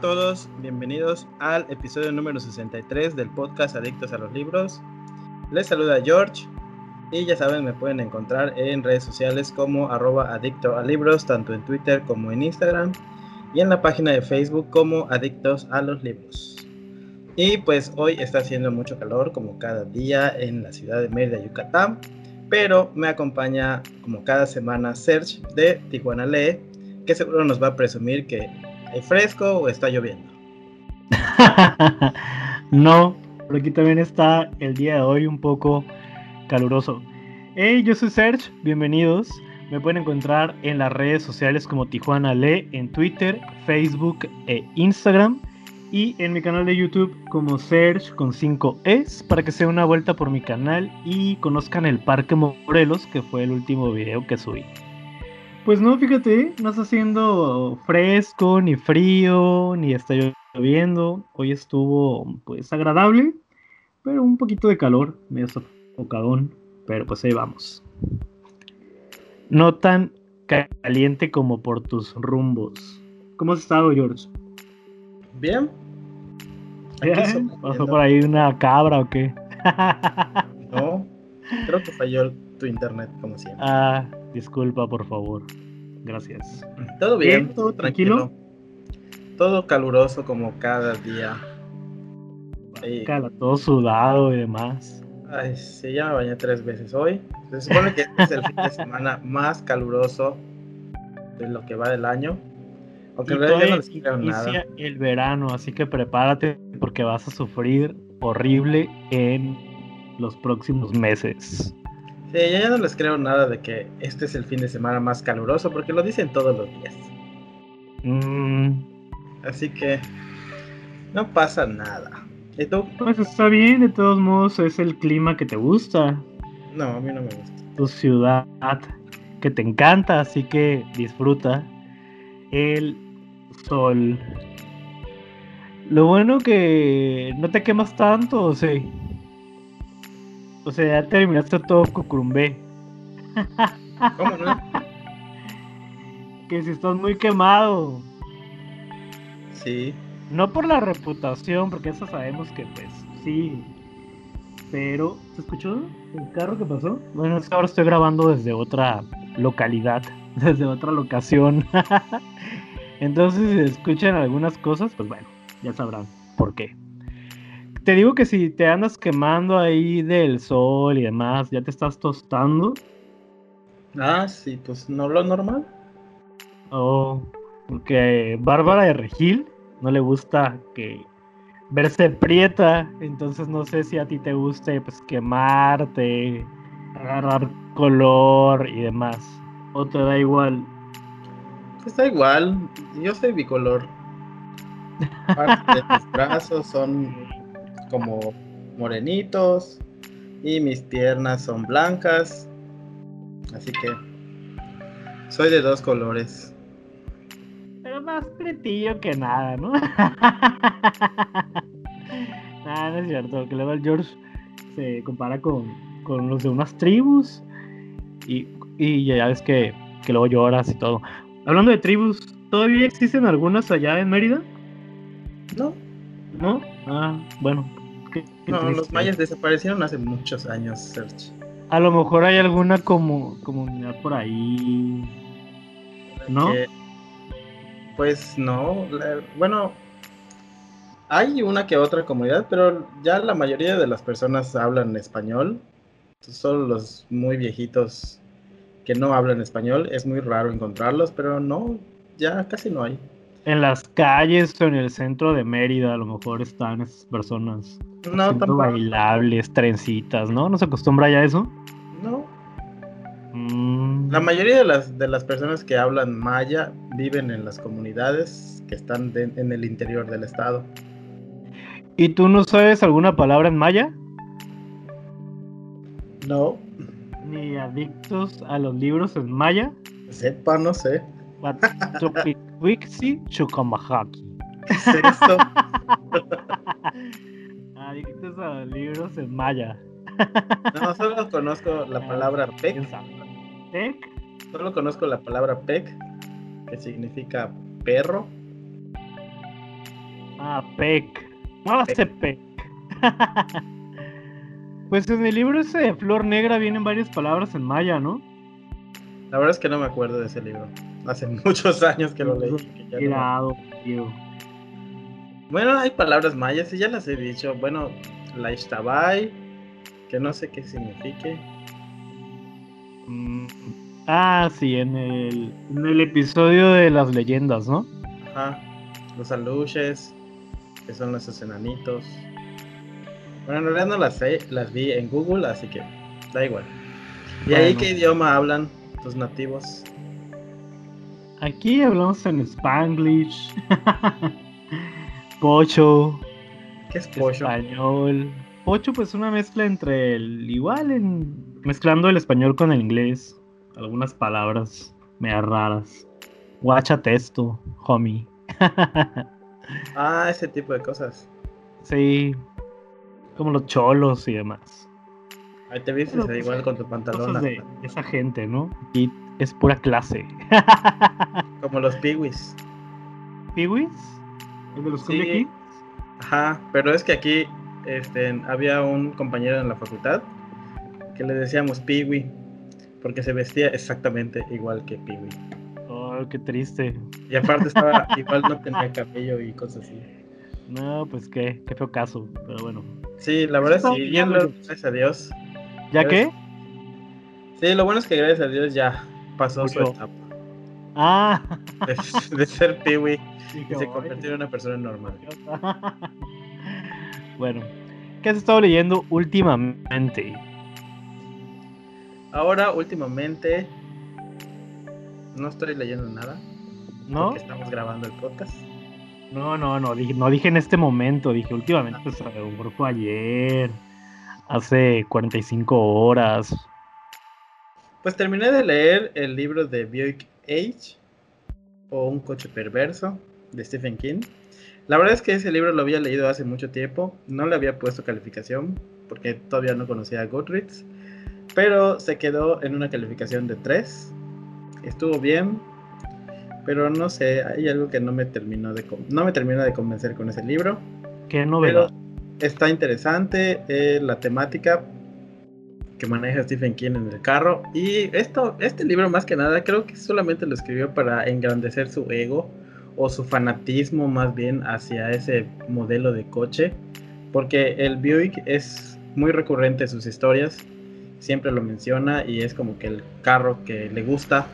Todos, bienvenidos al episodio número 63 del podcast Adictos a los Libros. Les saluda George y ya saben, me pueden encontrar en redes sociales como arroba adicto a libros, tanto en Twitter como en Instagram y en la página de Facebook como Adictos a los Libros. Y pues hoy está haciendo mucho calor como cada día en la ciudad de Mérida, Yucatán, pero me acompaña como cada semana Serge de Tijuana Lee, que seguro nos va a presumir que ¿Es fresco o está lloviendo? no, por aquí también está el día de hoy un poco caluroso. Hey, yo soy Serge, bienvenidos. Me pueden encontrar en las redes sociales como Tijuana Le en Twitter, Facebook e Instagram. Y en mi canal de YouTube como Serge con 5 Es para que se una vuelta por mi canal y conozcan el Parque Morelos, que fue el último video que subí. Pues no, fíjate, no está haciendo fresco, ni frío, ni está lloviendo. Hoy estuvo pues agradable, pero un poquito de calor, medio sofocadón, pero pues ahí vamos. No tan caliente como por tus rumbos. ¿Cómo has estado, George? Bien. ¿Pasó por ahí una cabra o qué? no, creo que falló tu internet como siempre. Ah, Disculpa, por favor. Gracias. Todo bien, todo tranquilo. Todo caluroso como cada día. Cala, todo sudado y demás. Ay, sí, ya me bañé tres veces hoy. Se supone que este es el fin de semana más caluroso de lo que va del año. Aunque en realidad no les quiero nada. el verano, así que prepárate porque vas a sufrir horrible en los próximos meses. Sí, yo ya no les creo nada de que este es el fin de semana más caluroso porque lo dicen todos los días. Mm. Así que no pasa nada. ¿Y tú? Pues está bien, de todos modos es el clima que te gusta. No, a mí no me gusta. Tu ciudad que te encanta, así que disfruta el sol. Lo bueno que no te quemas tanto, sí. O sea, ya terminaste todo cucrumbé. ¿Cómo no? que si estás muy quemado. Sí. No por la reputación, porque eso sabemos que pues sí. Pero, ¿se escuchó el carro que pasó? Bueno, es que ahora estoy grabando desde otra localidad, desde otra locación. Entonces, si escuchan algunas cosas, pues bueno, ya sabrán por qué. Te digo que si te andas quemando ahí del sol y demás, ya te estás tostando. Ah, sí, pues no lo normal. Oh, porque Bárbara de Regil no le gusta que verse prieta, entonces no sé si a ti te guste pues quemarte, agarrar color y demás. O te da igual. Está igual, yo soy bicolor. Parte de mis brazos son como morenitos y mis piernas son blancas. Así que soy de dos colores. Pero más pretillo que nada, ¿no? nada, no es cierto. Que luego el George se compara con, los de unas tribus y, y ya ves que, que luego lloras y todo. Hablando de tribus, ¿todavía existen algunas allá en Mérida? No. ¿No? Ah, bueno, no, los mayas desaparecieron hace muchos años, Search. A lo mejor hay alguna como comunidad por ahí. ¿No? pues no. bueno, hay una que otra comunidad, pero ya la mayoría de las personas hablan español. Solo los muy viejitos que no hablan español. Es muy raro encontrarlos, pero no, ya casi no hay. En las calles o en el centro de Mérida a lo mejor están esas personas. No, tampoco. Bailables, trencitas, ¿no? ¿No se acostumbra ya a eso? No. Mm. La mayoría de las, de las personas que hablan maya viven en las comunidades que están de- en el interior del estado. ¿Y tú no sabes alguna palabra en maya? No, Ni adictos a los libros en maya. sepa, no sé. Watsopikwixi Chukamahaki. ¿Qué es esto? Adictos a los libros en maya. No, solo conozco la palabra pec. ¿Tec? Solo conozco la palabra pec, que significa perro. Ah, pec. Muévase pec. Pues en el libro ese de Flor Negra vienen varias palabras en maya, ¿no? La verdad es que no me acuerdo de ese libro. Hace muchos años que lo leí. que ya Cuidado. Bueno, hay palabras mayas y ya las he dicho. Bueno, la Ishtabai, que no sé qué signifique. Mm, Ah, sí, en el, en el episodio de las leyendas, ¿no? Ajá. Los aluches, que son esos enanitos. Bueno, en realidad no las sé, las vi en Google, así que da igual. ¿Y ahí qué idioma hablan tus nativos? Aquí hablamos en Spanglish, Pocho, ¿Qué es pollo? español. Pocho, pues una mezcla entre el. Igual, en, mezclando el español con el inglés. Algunas palabras medio raras. Guacha testo, homie. Ah, ese tipo de cosas. sí, como los cholos y demás. Ahí te vistes Pero, pues, igual con tu pantalón. De esa gente, ¿no? Y es pura clase. Como los piwis. ¿Piwis? ¿El de los Sí. Kings? Ajá, pero es que aquí este, había un compañero en la facultad que le decíamos piwi, porque se vestía exactamente igual que piwi. Oh, qué triste. Y aparte estaba, igual no tenía cabello y cosas así. No, pues qué, qué feo caso, pero bueno. Sí, la verdad sí, bien, gracias a Dios. ¿Ya qué? Sí, lo bueno es que gracias a Dios ya pasó su etapa Ah, de, de ser piwi y se "Ay, convirtió en una persona normal. idiota". bueno, ¿qué has estado leyendo últimamente? Ahora, últimamente, no estoy leyendo nada. ¿No? Porque estamos grabando el podcast. No, no, no, dije, no dije en este momento, dije últimamente, a lo mejor fue ayer, hace 45 horas. Pues terminé de leer el libro de Buick Age o Un coche perverso de Stephen King. La verdad es que ese libro lo había leído hace mucho tiempo, no le había puesto calificación porque todavía no conocía a Goodreads, pero se quedó en una calificación de 3. Estuvo bien, pero no sé, hay algo que no me terminó de no me de convencer con ese libro. Qué novedad. Está interesante eh, la temática que maneja Stephen King en el carro. Y esto, este libro más que nada creo que solamente lo escribió para engrandecer su ego o su fanatismo más bien hacia ese modelo de coche. Porque el Buick es muy recurrente en sus historias. Siempre lo menciona y es como que el carro que le gusta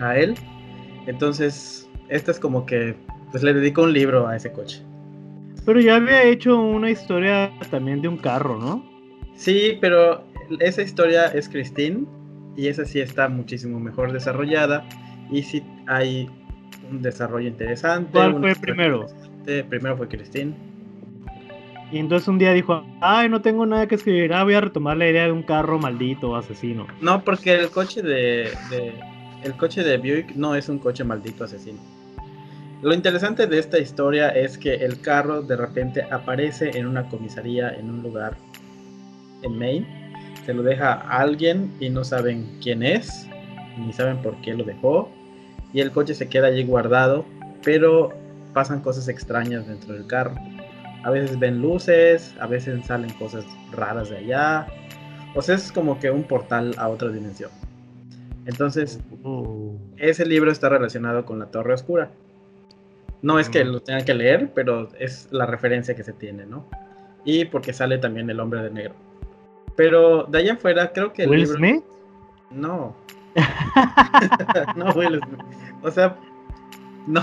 a él. Entonces, este es como que pues le dedicó un libro a ese coche. Pero ya había hecho una historia también de un carro, ¿no? Sí, pero esa historia es Christine y esa sí está muchísimo mejor desarrollada y sí hay un desarrollo interesante. ¿Cuál fue primero? Primero fue Christine. Y entonces un día dijo, ay, no tengo nada que escribir, ah, voy a retomar la idea de un carro maldito asesino. No, porque el coche de, de- el coche de Buick no es un coche maldito asesino. Lo interesante de esta historia es que el carro de repente aparece en una comisaría en un lugar en Maine. Se lo deja a alguien y no saben quién es, ni saben por qué lo dejó. Y el coche se queda allí guardado, pero pasan cosas extrañas dentro del carro. A veces ven luces, a veces salen cosas raras de allá. O sea, es como que un portal a otra dimensión. Entonces, Oh. ese libro está relacionado con la Torre Oscura. No es que lo tengan que leer, pero es la referencia que se tiene, ¿no? Y porque sale también el hombre de negro. Pero de allá afuera, creo que el ¿Will libro. Smith? No. no, Will Smith. O sea, no.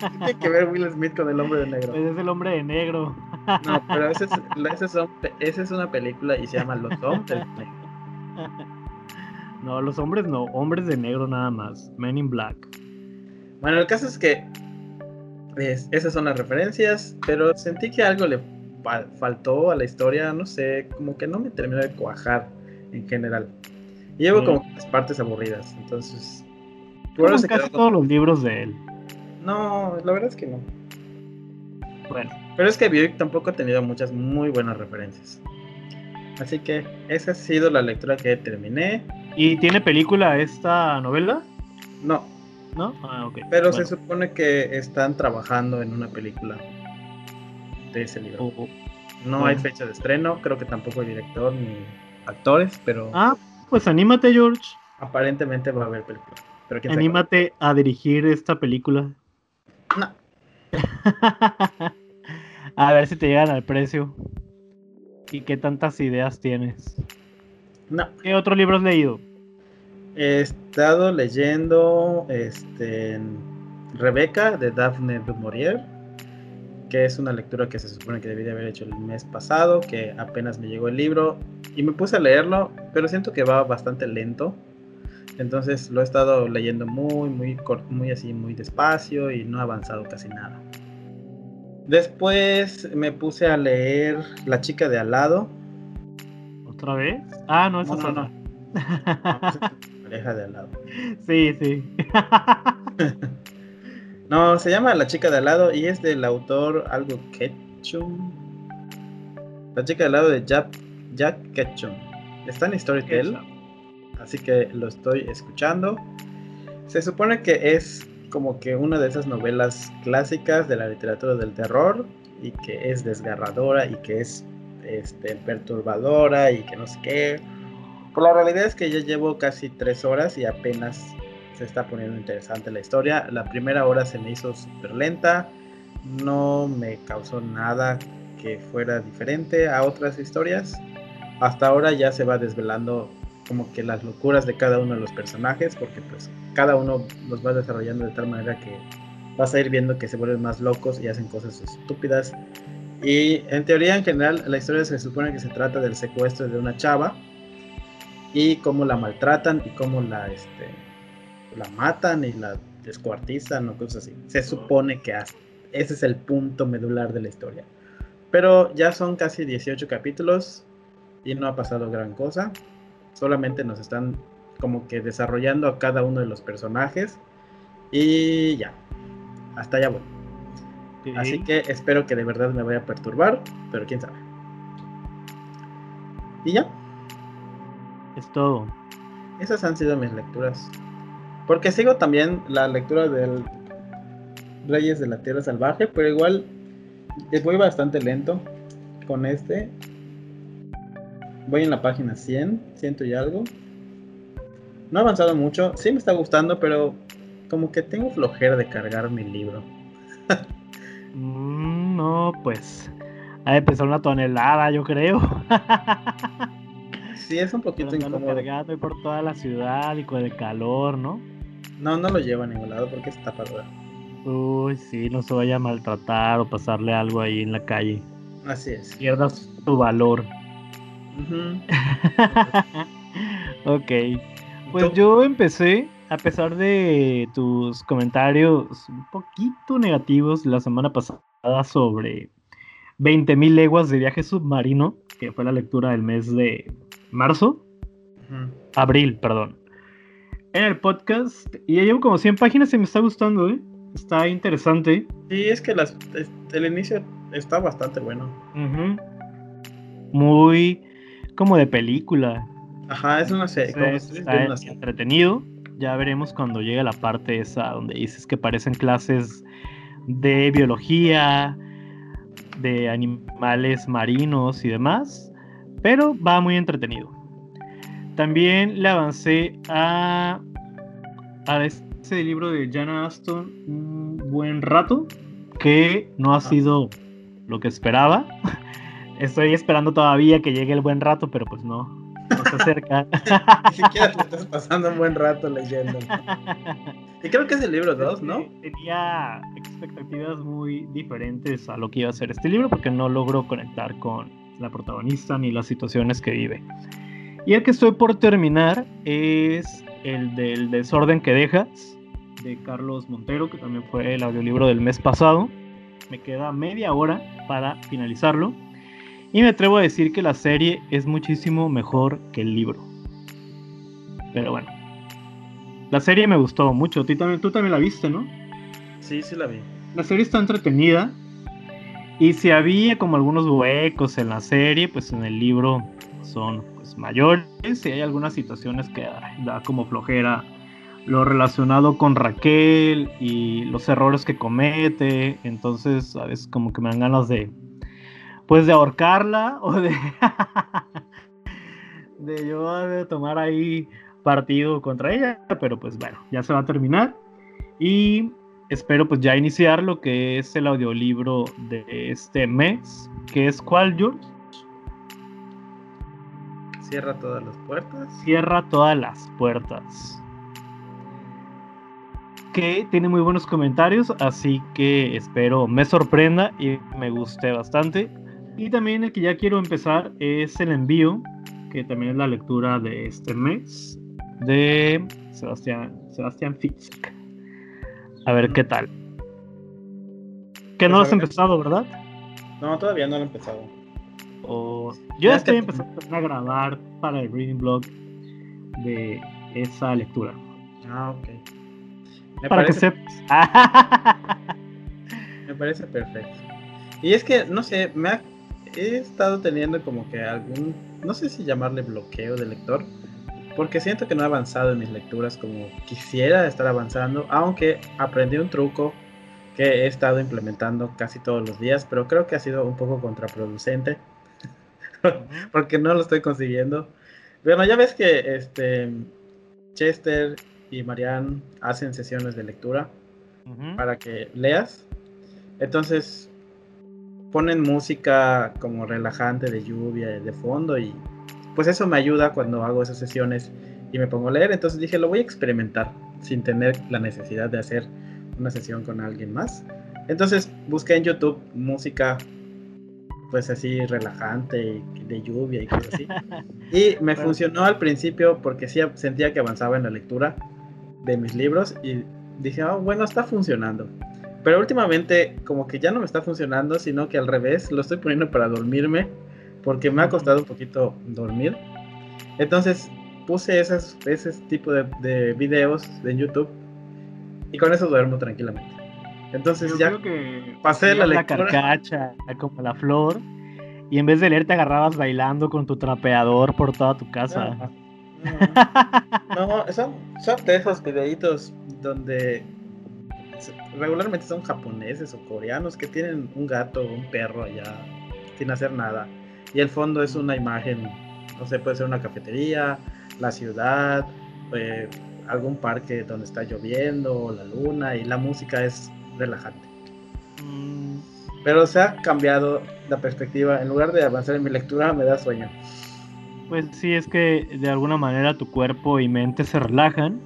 ¿Qué tiene que ver Will Smith con el hombre de negro? Pues es el hombre de negro. No, pero ese es, ese son- esa es una película y se llama Los Hombres de Negro. No, los hombres no, hombres de negro nada más. Men in Black. Bueno, el caso es que es- esas son las referencias, pero sentí que algo le faltó a la historia, no sé, como que no me terminó de cuajar en general. Y llevo Mm. como las partes aburridas, entonces... se casi quedó todos los libros de él. No, la verdad es que no. Bueno, Pero es que Buick tampoco ha tenido muchas muy buenas referencias. Así que esa ha sido la lectura que terminé. ¿y tiene película esta novela? No, ¿No? Ah, ok. pero Bueno. se supone que están trabajando en una película de ese libro. Oh, oh. No hay fecha de estreno, creo que tampoco hay director ni actores, pero Ah, pues anímate, George. aparentemente va a haber película. Pero quién sabe Anímate a dirigir esta película. cuándo. a ver si te llegan al precio. ¿Y qué tantas ideas tienes? No, no. ¿Qué otro libro has leído? He estado leyendo este, Rebeca de Daphne du Maurier, que es una lectura que se supone que debí de haber hecho el mes pasado, que apenas me llegó el libro y me puse a leerlo, pero siento que va bastante lento. Entonces lo he estado leyendo muy, muy, cor- muy así, muy despacio y no he avanzado casi nada. Después me puse a leer La chica de al lado. ¿Otra vez? Ah, no, esa No, no, no. La pareja de al lado. sí, sí. No, se llama La chica de al lado y es del autor algo Ketchum. La chica de al lado de Jack, Jack Ketchum. Está en Storytel, así que lo estoy escuchando. Se supone que es como que una de esas novelas clásicas de la literatura del terror y que es desgarradora y que es este, perturbadora y que no sé qué. Pero la realidad es que ya llevo casi tres horas y apenas se está poniendo interesante la historia. La primera hora se me hizo súper lenta, no me causó nada que fuera diferente a otras historias. Hasta ahora ya se va desvelando como que las locuras de cada uno de los personajes, porque pues cada uno los va desarrollando de tal manera que vas a ir viendo que se vuelven más locos y hacen cosas estúpidas. Y en teoría, en general, la historia se supone que se trata del secuestro de una chava y cómo la maltratan y cómo la, este, la matan y la descuartizan o cosas así. Se supone que hasta- ese es el punto medular de la historia. Pero ya son casi 18 capítulos y no ha pasado gran cosa. Solamente nos están como que desarrollando a cada uno de los personajes y ya. Hasta allá voy. Así que espero que de verdad me vaya a perturbar, pero quién sabe. Y ya, Es todo. esas han sido mis lecturas. Porque sigo también la lectura del Reyes de la Tierra Salvaje, pero igual voy bastante lento con este. Voy en la página 100, ciento y algo. No he avanzado mucho, sí me está gustando, pero como que tengo flojera de cargar mi libro. Mm, no, pues. Ha pesar una tonelada, yo creo. Sí, es un poquito incómodo. cargando por toda la ciudad y con el calor, ¿no? No, no lo llevo a ningún lado porque es tapadura. Uy, sí, no se vaya a maltratar o pasarle algo ahí en la calle. Así es. Pierdas tu valor. Ok. Pues Tú- yo empecé, a pesar de tus comentarios un poquito negativos la semana pasada sobre 20.000 leguas de viaje submarino, que fue la lectura del mes de marzo, abril, perdón. En el podcast, y ya llevo como 100 páginas y me está gustando, ¿eh? Está interesante. Sí, es que las, es- el inicio está bastante bueno. Muy como de película. Ajá, es una serie. Entonces, está una serie. entretenido. Ya veremos cuando llegue la parte esa donde dices que parecen clases de biología, de animales marinos y demás. Pero va muy entretenido. También le avancé a ese libro de Jana Aston un buen rato. Que no ha sido lo que esperaba. Estoy esperando todavía que llegue el buen rato, pero pues no. No se acerca. Ni siquiera te estás pasando un buen rato leyendo. Y creo que es el libro 2, ¿no? Tenía expectativas muy diferentes a lo que iba a ser este libro porque no logro conectar con la protagonista ni las situaciones que vive. Y el que estoy por terminar es el del desorden que dejas, de Carlos Montero, que también fue el audiolibro del mes pasado. Me queda media hora para finalizarlo. Y me atrevo a decir que la serie es muchísimo mejor que el libro. Pero bueno. La serie me gustó mucho. ¿Tú también, tú también la viste, ¿no? Sí, sí la vi. La serie está entretenida. Y si había como algunos huecos en la serie, pues en el libro son mayores. Y hay algunas situaciones que da como flojera lo relacionado con Raquel y los errores que comete. Entonces, a veces como que me dan ganas de, pues de ahorcarla o de, de yo de tomar ahí partido contra ella. Pero pues bueno, ya se va a terminar. Y espero pues ya iniciar lo que es el audiolibro de este mes, que es cuál, George? Cierra todas las puertas. Cierra todas las puertas que tiene muy buenos comentarios, así que espero me sorprenda y me guste bastante. Y también el que ya quiero empezar es el envío, que también es la lectura de este mes, de Sebastián, Sebastián Fitzek. A ver qué tal. Que no lo has empezado, ¿verdad? No, todavía no lo he empezado. O... Yo ya estoy empezando a grabar para el reading blog de esa lectura. Ah, ok. Me para parece... que me parece perfecto. Y es que, no sé, me ha... he estado teniendo como que algún, no sé si llamarle bloqueo de lector, porque siento que no he avanzado en mis lecturas como quisiera estar avanzando, aunque aprendí un truco que he estado implementando casi todos los días, pero creo que ha sido un poco contraproducente, porque no lo estoy consiguiendo. Bueno, ya ves que este Chester y Marianne hacen sesiones de lectura para que leas. Entonces ponen música como relajante de lluvia de fondo y pues eso me ayuda cuando hago esas sesiones y me pongo a leer. Entonces dije, lo voy a experimentar sin tener la necesidad de hacer una sesión con alguien más. Entonces busqué en YouTube música pues así relajante de lluvia y cosas así. Y me funcionó al principio porque sí sentía que avanzaba en la lectura de mis libros y dije, oh, bueno, está funcionando. Pero últimamente como que ya no me está funcionando, sino que al revés, lo estoy poniendo para dormirme, porque me ha costado un poquito dormir. Entonces puse esas, ese tipo de, de videos en YouTube y con eso duermo tranquilamente. Entonces ya que pasé la lectura. La carcacha, como la flor, y en vez de leer te agarrabas bailando con tu trapeador por toda tu casa. Ah, no, son, son de esos videitos donde regularmente son japoneses o coreanos que tienen un gato o un perro allá sin hacer nada. Y el fondo es una imagen, no sé, puede ser una cafetería, la ciudad, eh, algún parque donde está lloviendo, la luna, y la música es relajante. Mm. Pero se ha cambiado la perspectiva. En lugar de avanzar en mi lectura, me da sueño. Pues sí, es que de alguna manera tu cuerpo y mente se relajan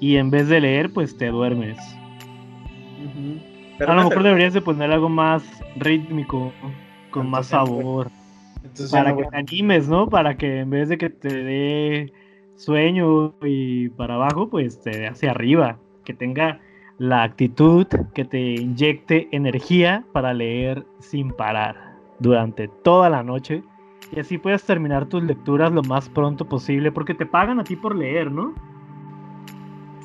y en vez de leer, pues te duermes. a lo mejor deberías de poner algo más rítmico, con más sabor. para que te animes, ¿no? Para que en vez de que te dé sueño y para abajo, pues te dé hacia arriba. Que tenga la actitud que te inyecte energía para leer sin parar durante toda la noche y así puedes terminar tus lecturas lo más pronto posible, porque te pagan a ti por leer, ¿no?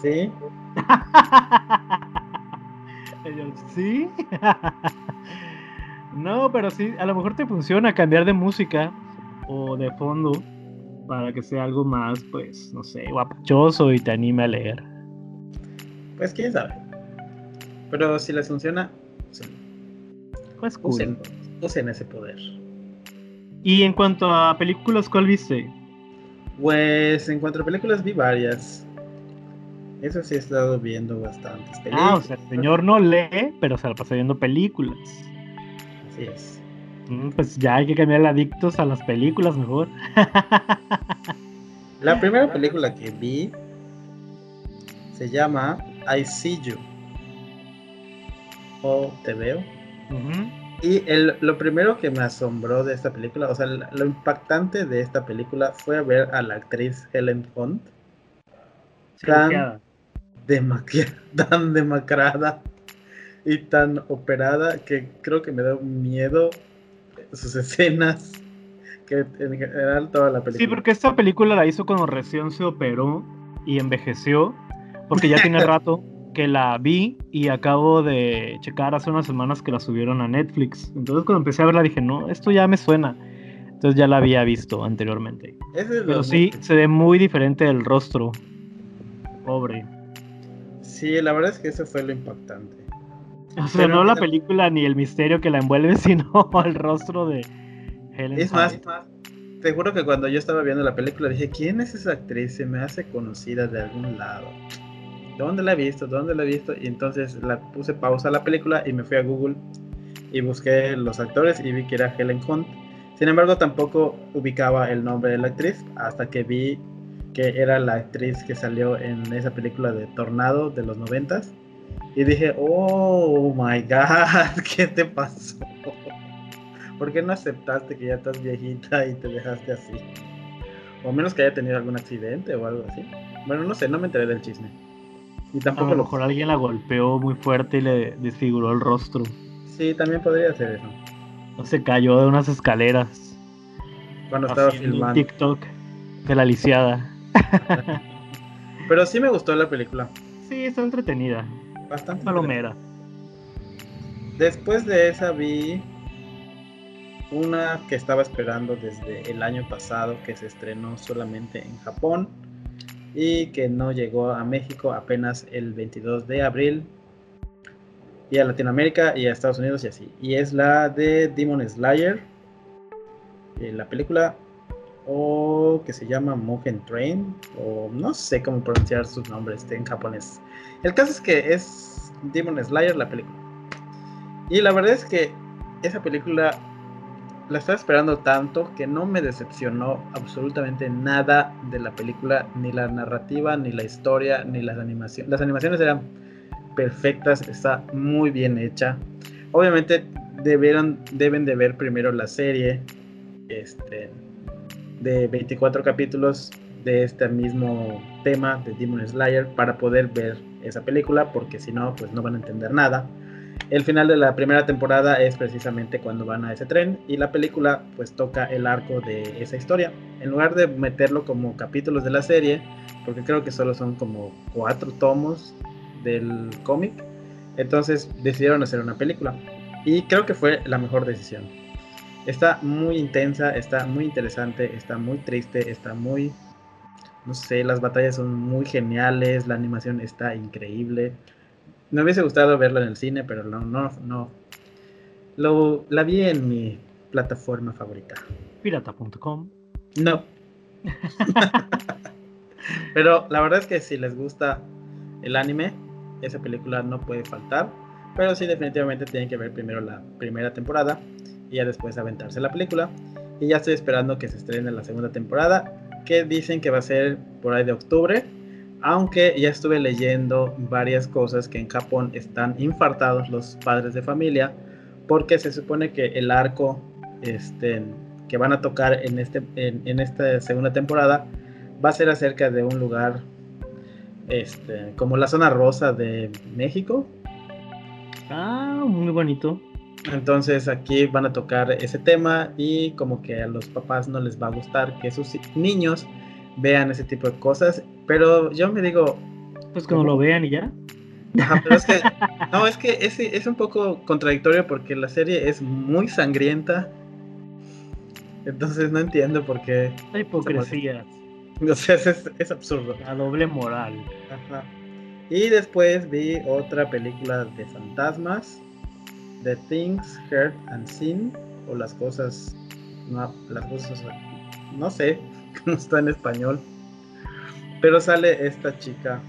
Sí. sí. no, pero sí, a lo mejor te funciona cambiar de música o de fondo para que sea algo más, pues, no sé, guapachoso y te anime a leer. Pues quién sabe. Pero si les funciona, pues cool. usen ese poder. Y en cuanto a películas, ¿cuál viste? Pues en cuanto a películas vi varias. Eso sí he estado viendo bastantes películas. Ah, o sea, el señor no lee, pero se la pasa viendo películas. Así es. Mm, pues ya hay que cambiar adictos a las películas mejor. La primera película que vi se llama I See You. O Te Veo. Y el, lo primero que me asombró de esta película, o sea, lo impactante de esta película fue ver a la actriz Helen Hunt tan, tan demacrada y tan operada que creo que me da miedo sus escenas que en general toda la película. Sí, porque esta película la hizo cuando recién se operó y envejeció, porque ya tiene rato que la vi y acabo de checar hace unas semanas que la subieron a Netflix. Entonces cuando empecé a verla dije, no, esto ya me suena. Entonces ya la había visto anteriormente. Pero sí, se ve muy diferente el rostro. Pobre. Sí, la verdad es que eso fue lo impactante. O sea, no la película ni el misterio que la envuelve, sino el rostro de Helen. Es más, te juro que cuando yo estaba viendo la película dije, ¿quién es esa actriz? Se me hace conocida de algún lado. ¿Dónde la he visto? ¿Dónde la he visto? Y entonces la puse pausa a la película y me fui a Google y busqué los actores y vi que era Helen Hunt. Sin embargo, tampoco ubicaba el nombre de la actriz hasta que vi que era la actriz que salió en esa película de Tornado de los noventas. Y dije, oh my god, ¿qué te pasó? ¿Por qué no aceptaste que ya estás viejita y te dejaste así? O menos que haya tenido algún accidente o algo así. Bueno, no sé, no me enteré del chisme. Y tampoco a lo mejor alguien la golpeó muy fuerte y le desfiguró el rostro. Sí, también podría ser eso. O se cayó de unas escaleras. Cuando estaba filmando. TikTok de la lisiada. Pero sí me gustó la película. Sí, está entretenida. Bastante. Palomera. Después de esa vi una que estaba esperando desde el año pasado que se estrenó solamente en Japón y que no llegó a México apenas el 22 de abril y a Latinoamérica y a Estados Unidos y así. Y es la de Demon Slayer, eh, la película o que se llama Mugen Train o no sé cómo pronunciar sus nombres en japonés. El caso es que es Demon Slayer la película. Y la verdad es que esa película la estaba esperando tanto que no me decepcionó absolutamente nada de la película, ni la narrativa, ni la historia, ni las animaciones. Las animaciones eran perfectas, está muy bien hecha. Obviamente debieron, deben de ver primero la serie este, de 24 capítulos de este mismo tema de Demon Slayer para poder ver esa película, porque si no, pues no van a entender nada. El final de la primera temporada es precisamente cuando van a ese tren y la película pues toca el arco de esa historia. En lugar de meterlo como capítulos de la serie, porque creo que solo son como cuatro tomos del cómic, entonces decidieron hacer una película. Y creo que fue la mejor decisión. Está muy intensa, está muy interesante, está muy triste, está muy... No sé, las batallas son muy geniales, la animación está increíble. Me hubiese gustado verlo en el cine, pero no, no, no. Lo, la vi en mi plataforma favorita. Pirata.com. No. pero la verdad es que si les gusta el anime, esa película no puede faltar. Pero sí, definitivamente tienen que ver primero la primera temporada y ya después aventarse la película. Y ya estoy esperando que se estrene la segunda temporada, que dicen que va a ser por ahí de octubre aunque ya estuve leyendo varias cosas que en Japón están infartados los padres de familia, porque se supone que el arco este, que van a tocar en, este, en, esta segunda temporada va a ser acerca de un lugar este, como la zona rosa de México. Ah, muy bonito. Entonces aquí van a tocar ese tema y como que a los papás no les va a gustar que sus niños vean ese tipo de cosas. Pero yo me digo. Pues como lo vean y ya. no, es que es, es un poco contradictorio porque la serie es muy sangrienta. Entonces no entiendo por qué. La hipocresía. O sea, es, es, absurdo. La doble moral. Ajá. Y después vi otra película de fantasmas. The Things Heard and Seen. O las cosas. No, las cosas. No sé. no está en español. Pero sale esta chica,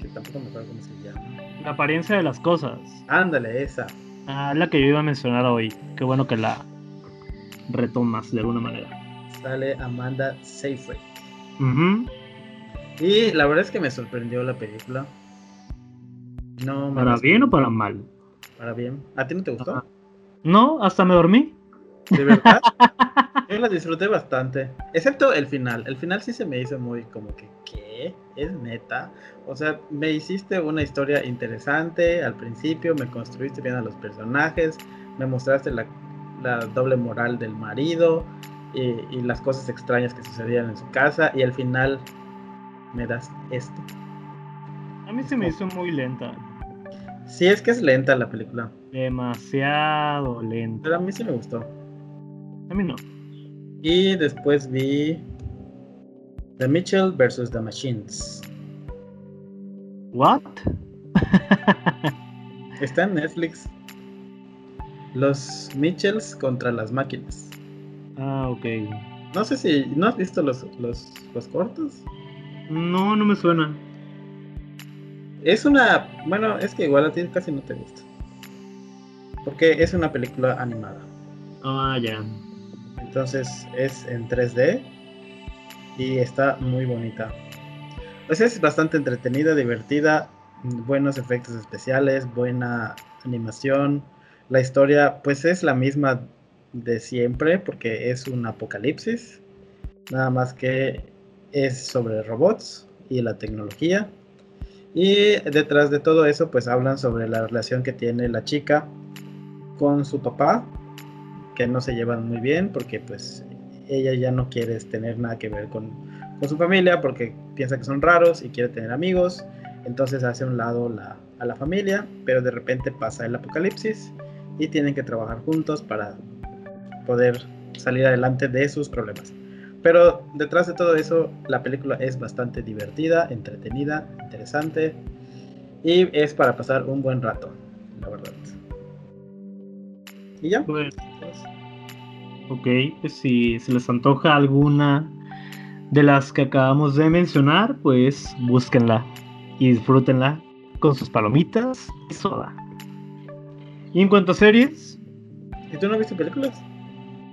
que tampoco me acuerdo cómo se llama. La apariencia de las cosas. Ándale, esa. Ah, la que yo iba a mencionar hoy. Qué bueno que la retomas de alguna manera. Sale Amanda Seyfried. Y la verdad es que me sorprendió la película. No ¿Para bien o para mal? Para bien. ¿A ti no te gustó? No, hasta me dormí. ¿De verdad? Yo la disfruté bastante. Excepto el final. El final sí se me hizo muy como que, ¿qué? ¿Es neta? O sea, me hiciste una historia interesante al principio, me construiste bien a los personajes, me mostraste la, doble moral del marido y, y, las cosas extrañas que sucedían en su casa y al final me das esto. A mí se me hizo muy lenta. Sí, es que es lenta la película. Demasiado lenta. Pero a mí sí me gustó. A mí no. Y después vi The Mitchell vs. The Machines. What? Está en Netflix. Los Mitchells contra las máquinas. Ah, ok. No sé si. ¿No has visto los, los, los cortos? No, no me suena. Es una. Bueno, es que igual a ti casi no te gusta. Porque es una película animada. Ah, ya. Entonces es en 3D y está muy bonita. Pues es bastante entretenida, divertida, buenos efectos especiales, buena animación. La historia pues es la misma de siempre porque es un apocalipsis. Nada más que es sobre robots y la tecnología. Y detrás de todo eso pues hablan sobre la relación que tiene la chica con su papá que no se llevan muy bien porque pues ella ya no quiere tener nada que ver con, con su familia porque piensa que son raros y quiere tener amigos, entonces hace a un lado la, a la familia, pero de repente pasa el apocalipsis y tienen que trabajar juntos para poder salir adelante de sus problemas. Pero detrás de todo eso, la película es bastante divertida, entretenida, interesante y es para pasar un buen rato. ¿Y ya? Pues, Ok, pues si se les antoja alguna de las que acabamos de mencionar, pues búsquenla y disfrútenla con sus palomitas y soda. Y en cuanto a series. ¿Y tú no viste películas?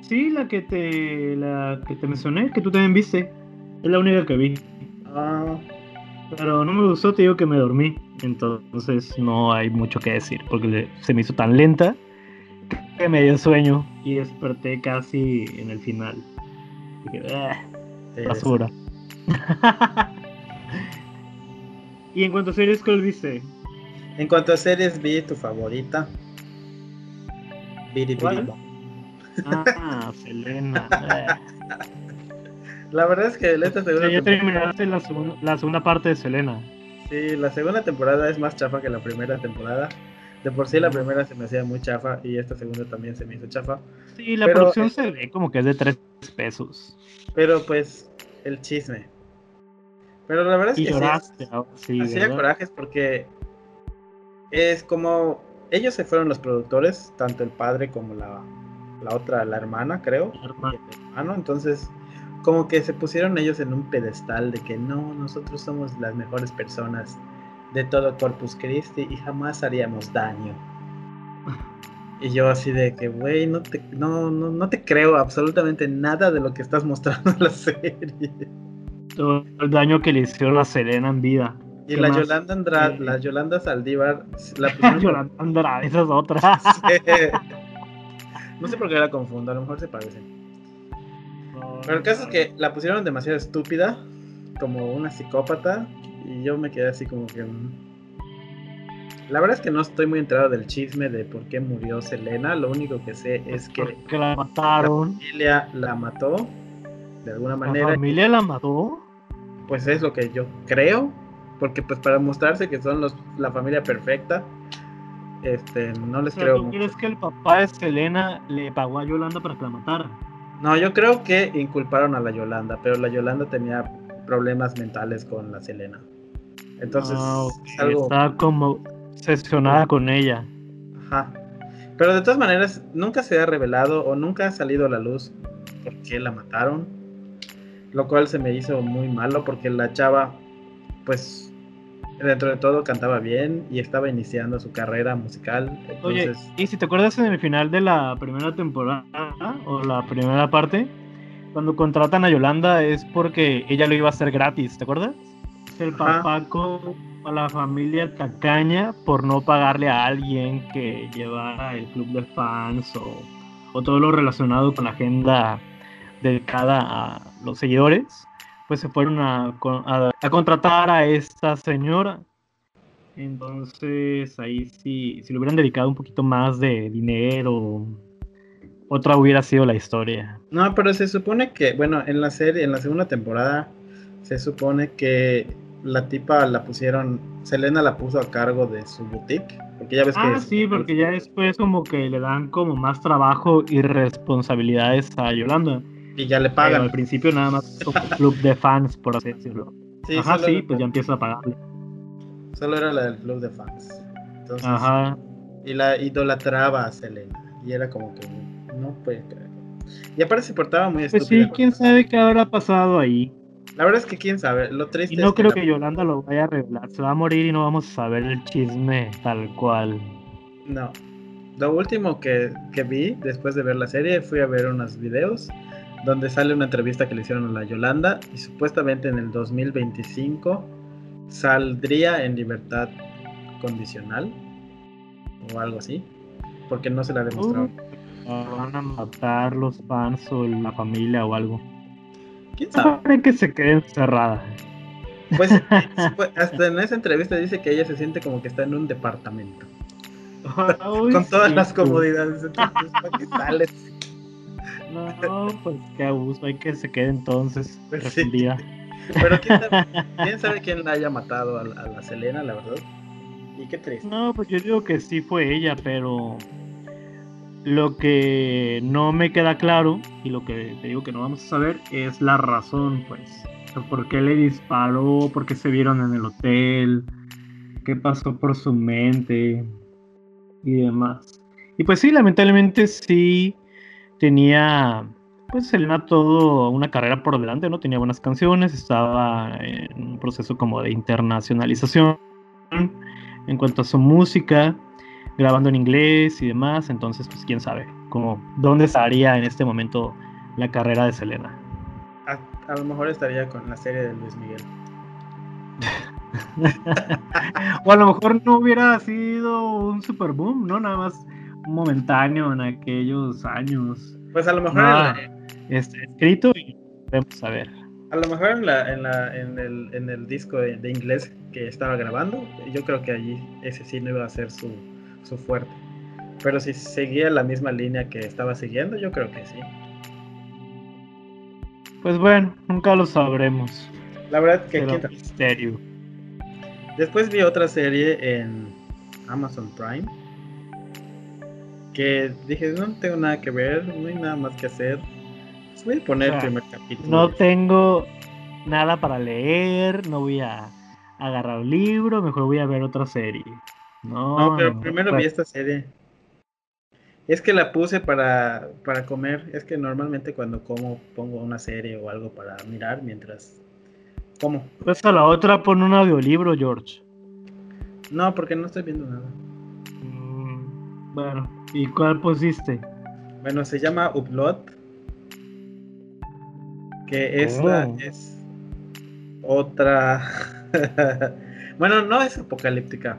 Sí, la que te la que te mencioné, que tú también viste. Es la única que vi. Ah. Pero no me gustó, te digo que me dormí. Entonces no hay mucho que decir, porque se me hizo tan lenta que me dio sueño y desperté casi en el final. Y ah, basura. ¿Y en cuanto a series, cuál viste? En cuanto a series, vi tu favorita. Ah, Selena. la verdad es que esta segunda. Ya terminaste la, la segunda parte de Selena. Sí, la segunda temporada es más chafa que la primera temporada. De por sí la primera se me hacía muy chafa y esta segunda también se me hizo chafa. Sí, la producción se ve como que es de tres pesos. Pero pues el chisme. Pero la verdad es que lloraste, sí, hacía corajes porque es como ellos se fueron los productores, tanto el padre como la, la otra, la hermana, creo. hermano, entonces como que se pusieron ellos en un pedestal de que no, nosotros somos las mejores personas de todo Corpus Christi y jamás haríamos daño. Y yo así de que, güey, no te, no, no, no te creo absolutamente nada de lo que estás mostrando en la serie. Todo el daño que le hicieron a Serena en vida. Y la Yolanda Andrade, la Yolanda Saldívar, la Yolanda Andrade, esa es otra. No sé por qué la confundo, a lo mejor se parecen. Pero el caso es que la pusieron demasiado estúpida, como una psicópata, y yo me quedé así como que... Mm. La verdad es que no estoy muy enterado del chisme de por qué murió Selena. Lo único que sé es que... La mataron. La familia la mató. De alguna manera. ¿La familia la mató? Pues es lo que yo creo. Porque pues para mostrarse que son los, la familia perfecta. Este, no les creo. ¿Tú crees que el papá de Selena le pagó a Yolanda para que la matara? No, yo creo que inculparon a la Yolanda, pero la Yolanda tenía problemas mentales con la Selena. Entonces, ah, está como sesionada con ella. Ajá. Pero de todas maneras, nunca se ha revelado o nunca ha salido a la luz por qué la mataron. Lo cual se me hizo muy malo porque la chava, pues, dentro de todo cantaba bien y estaba iniciando su carrera musical. Oye, y si te acuerdas en el final de la primera temporada o la primera parte, cuando contratan a Yolanda es porque ella lo iba a hacer gratis, ¿te acuerdas? El papá con a la familia tacaña por no pagarle a alguien que llevara el club de fans o, o todo lo relacionado con la agenda dedicada a los seguidores, pues se fueron a, a, contratar a esta señora. Entonces ahí sí, si le hubieran dedicado un poquito más de dinero, otra hubiera sido la historia. No, pero se supone que, bueno, en la serie, en la segunda temporada, se supone que la tipa la pusieron, Selena la puso a cargo de su boutique. Porque ya ves ah, sí, porque ya después como que le dan como más trabajo y responsabilidades a Yolanda. Y ya le pagan. al principio nada más como club de fans, por así decirlo. Sí, Ajá, sí, pues ya empieza a pagarle. Solo era la del club de fans. Ajá. Y la idolatraba a Selena. Y era como que no puede Y aparte se portaba muy Pues sí, quién sabe qué habrá pasado ahí. La verdad es que quién sabe, lo triste y no creo que, Yolanda lo vaya a revelar, se va a morir y no vamos a saber el chisme tal cual. No. Lo último que, que vi después de ver la serie fui a ver unos videos donde sale una entrevista que le hicieron a la Yolanda y supuestamente en el 2025 saldría en libertad condicional o algo así, porque no se la demostraron. Uh, van a matar los fans o la familia o algo. ¿Quién sabe? que se quede encerrada. Pues, pues, hasta en esa entrevista dice que ella se siente como que está en un departamento. Con todas las comodidades. Entonces, ¿para qué sales? No, pues qué abuso, hay que se quede entonces. Pues Pero ¿quién sabe, quién la haya matado a, a, la Selena, la verdad. Y qué triste. No, pues yo digo que sí fue ella, pero lo que no me queda claro y lo que te digo que no vamos a saber es la razón, pues. ¿Por qué le disparó? ¿Por qué se vieron en el hotel? ¿Qué pasó por su mente? Y demás. Y pues sí, lamentablemente sí tenía, pues Selena todo una carrera por delante, ¿no? Tenía buenas canciones, estaba en un proceso como de internacionalización en cuanto a su música grabando en inglés y demás, entonces pues quién sabe, como dónde estaría en este momento la carrera de Selena. A, lo mejor estaría con la serie de Luis Miguel. o a lo mejor no hubiera sido un super boom, ¿no? Nada más momentáneo en aquellos años. Pues a lo mejor está escrito y vamos a ver. A lo mejor en, la, en, la, en, el, en el disco de, de, inglés que estaba grabando, yo creo que allí ese sí no iba a ser su, su fuerte. Pero si seguía la misma línea que estaba siguiendo, yo creo que sí. Pues bueno, nunca lo sabremos. La verdad que misterio. Después vi otra serie en Amazon Prime que dije, no tengo nada que ver, no hay nada más que hacer. Pues voy a poner el primer capítulo. No tengo nada para leer, no voy a agarrar un libro, mejor voy a ver otra serie. No, pero primero vi esta serie. Es que la puse para, para comer. Es que normalmente cuando como pongo una serie o algo para mirar mientras como. Pues a la otra pon un audiolibro, George. No, porque no estoy viendo nada. Mm, bueno, ¿y cuál pusiste? Bueno, se llama Upload. Que es la, oh. es otra. bueno, no es apocalíptica.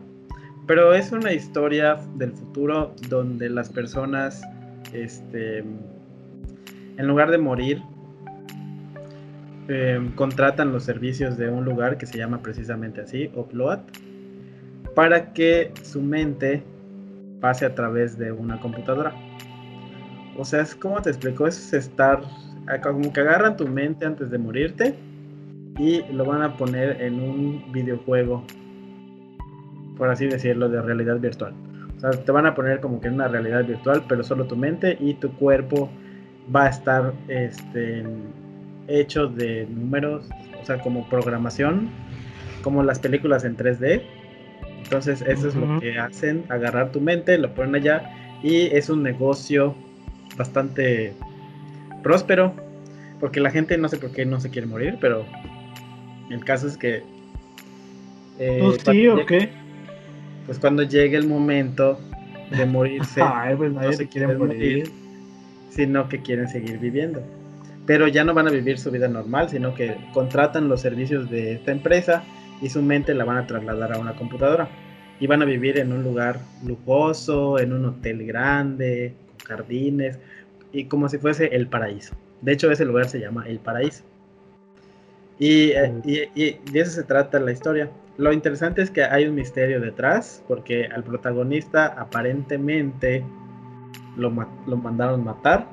Pero es una historia del futuro donde las personas, este, en lugar de morir, em, contratan los servicios de un lugar que se llama precisamente así, Upload, para que su mente pase a través de una computadora. O sea, es como te explico, es estar, como que agarran tu mente antes de morirte y lo van a poner en un videojuego por así decirlo, de realidad virtual. O sea, te van a poner como que en una realidad virtual, pero solo tu mente y tu cuerpo va a estar este, hecho de números, o sea, como programación, como las películas en 3D. Entonces, eso es lo que hacen, agarrar tu mente, lo ponen allá y es un negocio bastante próspero, porque la gente no sé por qué no se quiere morir, pero el caso es que... Eh, pues sí, ¿o qué? Pues cuando llegue el momento de morirse, pues no se quieren morir, sino que quieren seguir viviendo. Pero ya no van a vivir su vida normal, sino que contratan los servicios de esta empresa y su mente la van a trasladar a una computadora y van a vivir en un lugar lujoso, en un hotel grande, con jardines y como si fuese el paraíso. De hecho, ese lugar se llama el paraíso. Y, eh, y, de eso se trata la historia. Lo interesante es que hay un misterio detrás, porque al protagonista aparentemente lo, lo mandaron matar.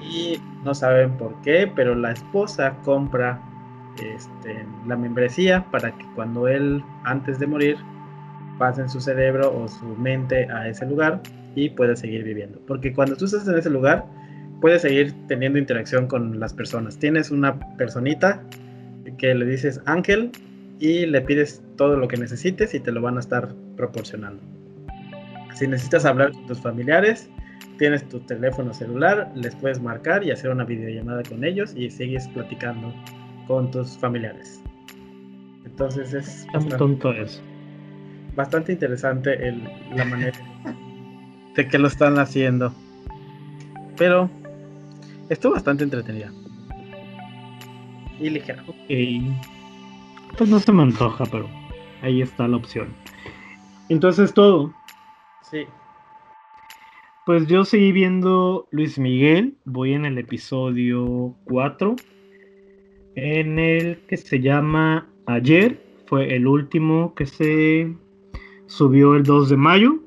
Y no saben por qué, pero la esposa compra este, la membresía para que cuando él, antes de morir, pase en su cerebro o su mente a ese lugar y pueda seguir viviendo. Porque cuando tú estás en ese lugar, puedes seguir teniendo interacción con las personas. Tienes una personita que le dices ángel y le pides todo lo que necesites y te lo van a estar proporcionando. Si necesitas hablar con tus familiares, tienes tu teléfono celular, les puedes marcar y hacer una videollamada con ellos y sigues platicando con tus familiares. Entonces es bastante, tonto eso. bastante interesante el, la manera de que lo están haciendo. Pero estuvo bastante entretenida. Y ligera. Pues no se me antoja, pero ahí está la opción. Entonces todo. Sí. Pues yo seguí viendo Luis Miguel, voy en el episodio 4 en el que se llama Ayer, fue el último que se subió el 2 de mayo.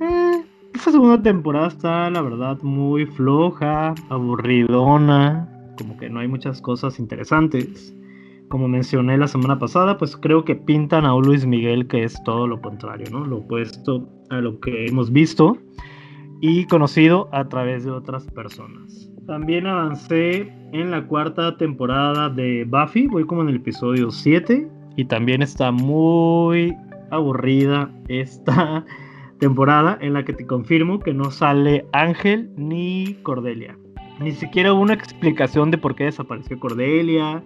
Eh, esta segunda temporada está, la verdad, muy floja, aburridona, como que no hay muchas cosas interesantes. Como mencioné la semana pasada, pues creo que pintan a un Luis Miguel que es todo lo contrario, ¿no? Lo opuesto a lo que hemos visto y conocido a través de otras personas. También avancé en la cuarta temporada de Buffy, voy como en el episodio 7 y también está muy aburrida esta temporada en la que te confirmo que no sale Ángel ni Cordelia. Ni siquiera hubo una explicación de por qué desapareció Cordelia,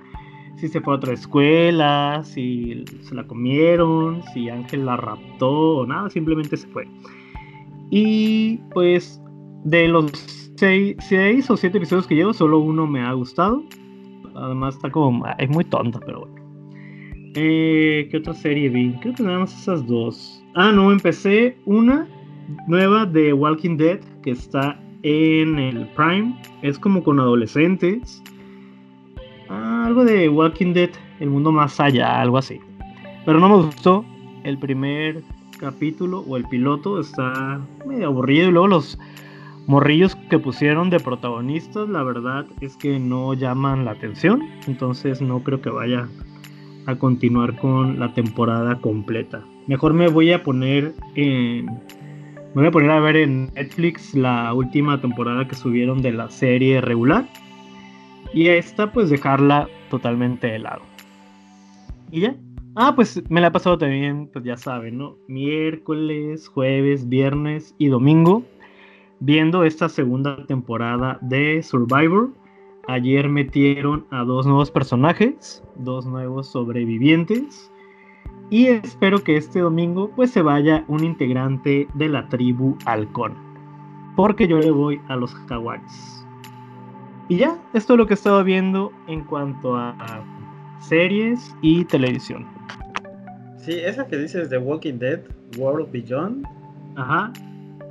si se fue a otra escuela, si se la comieron, si Ángel la raptó o nada, simplemente se fue. Y pues de los seis, o siete episodios que llevo, solo uno me ha gustado. Además está como... Es muy tonta, pero bueno. Eh, ¿Qué otra serie vi? Creo que nada más esas dos. Ah, no, empecé una nueva de Walking Dead que está en el Prime. Es como con adolescentes. Ah, algo de Walking Dead, el mundo más allá, algo así. Pero no me gustó. El primer capítulo o el piloto está medio aburrido y luego los morrillos que pusieron de protagonistas, la verdad es que no llaman la atención, entonces no creo que vaya a continuar con la temporada completa. Mejor me voy a poner me voy a poner a ver en Netflix la última temporada que subieron de la serie regular y esta pues dejarla totalmente de lado. Y ya. Ah, pues me la he pasado también, pues ya saben, ¿no? Miércoles, jueves, viernes y domingo viendo esta segunda temporada de Survivor. Ayer metieron a dos nuevos personajes, dos nuevos sobrevivientes. Y espero que este domingo pues se vaya un integrante de la tribu Halcón. Porque yo le voy a los jaguares. Y ya, esto es lo que he estado viendo en cuanto a series y televisión. Sí, esa que dices de Walking Dead, World Beyond. Ajá.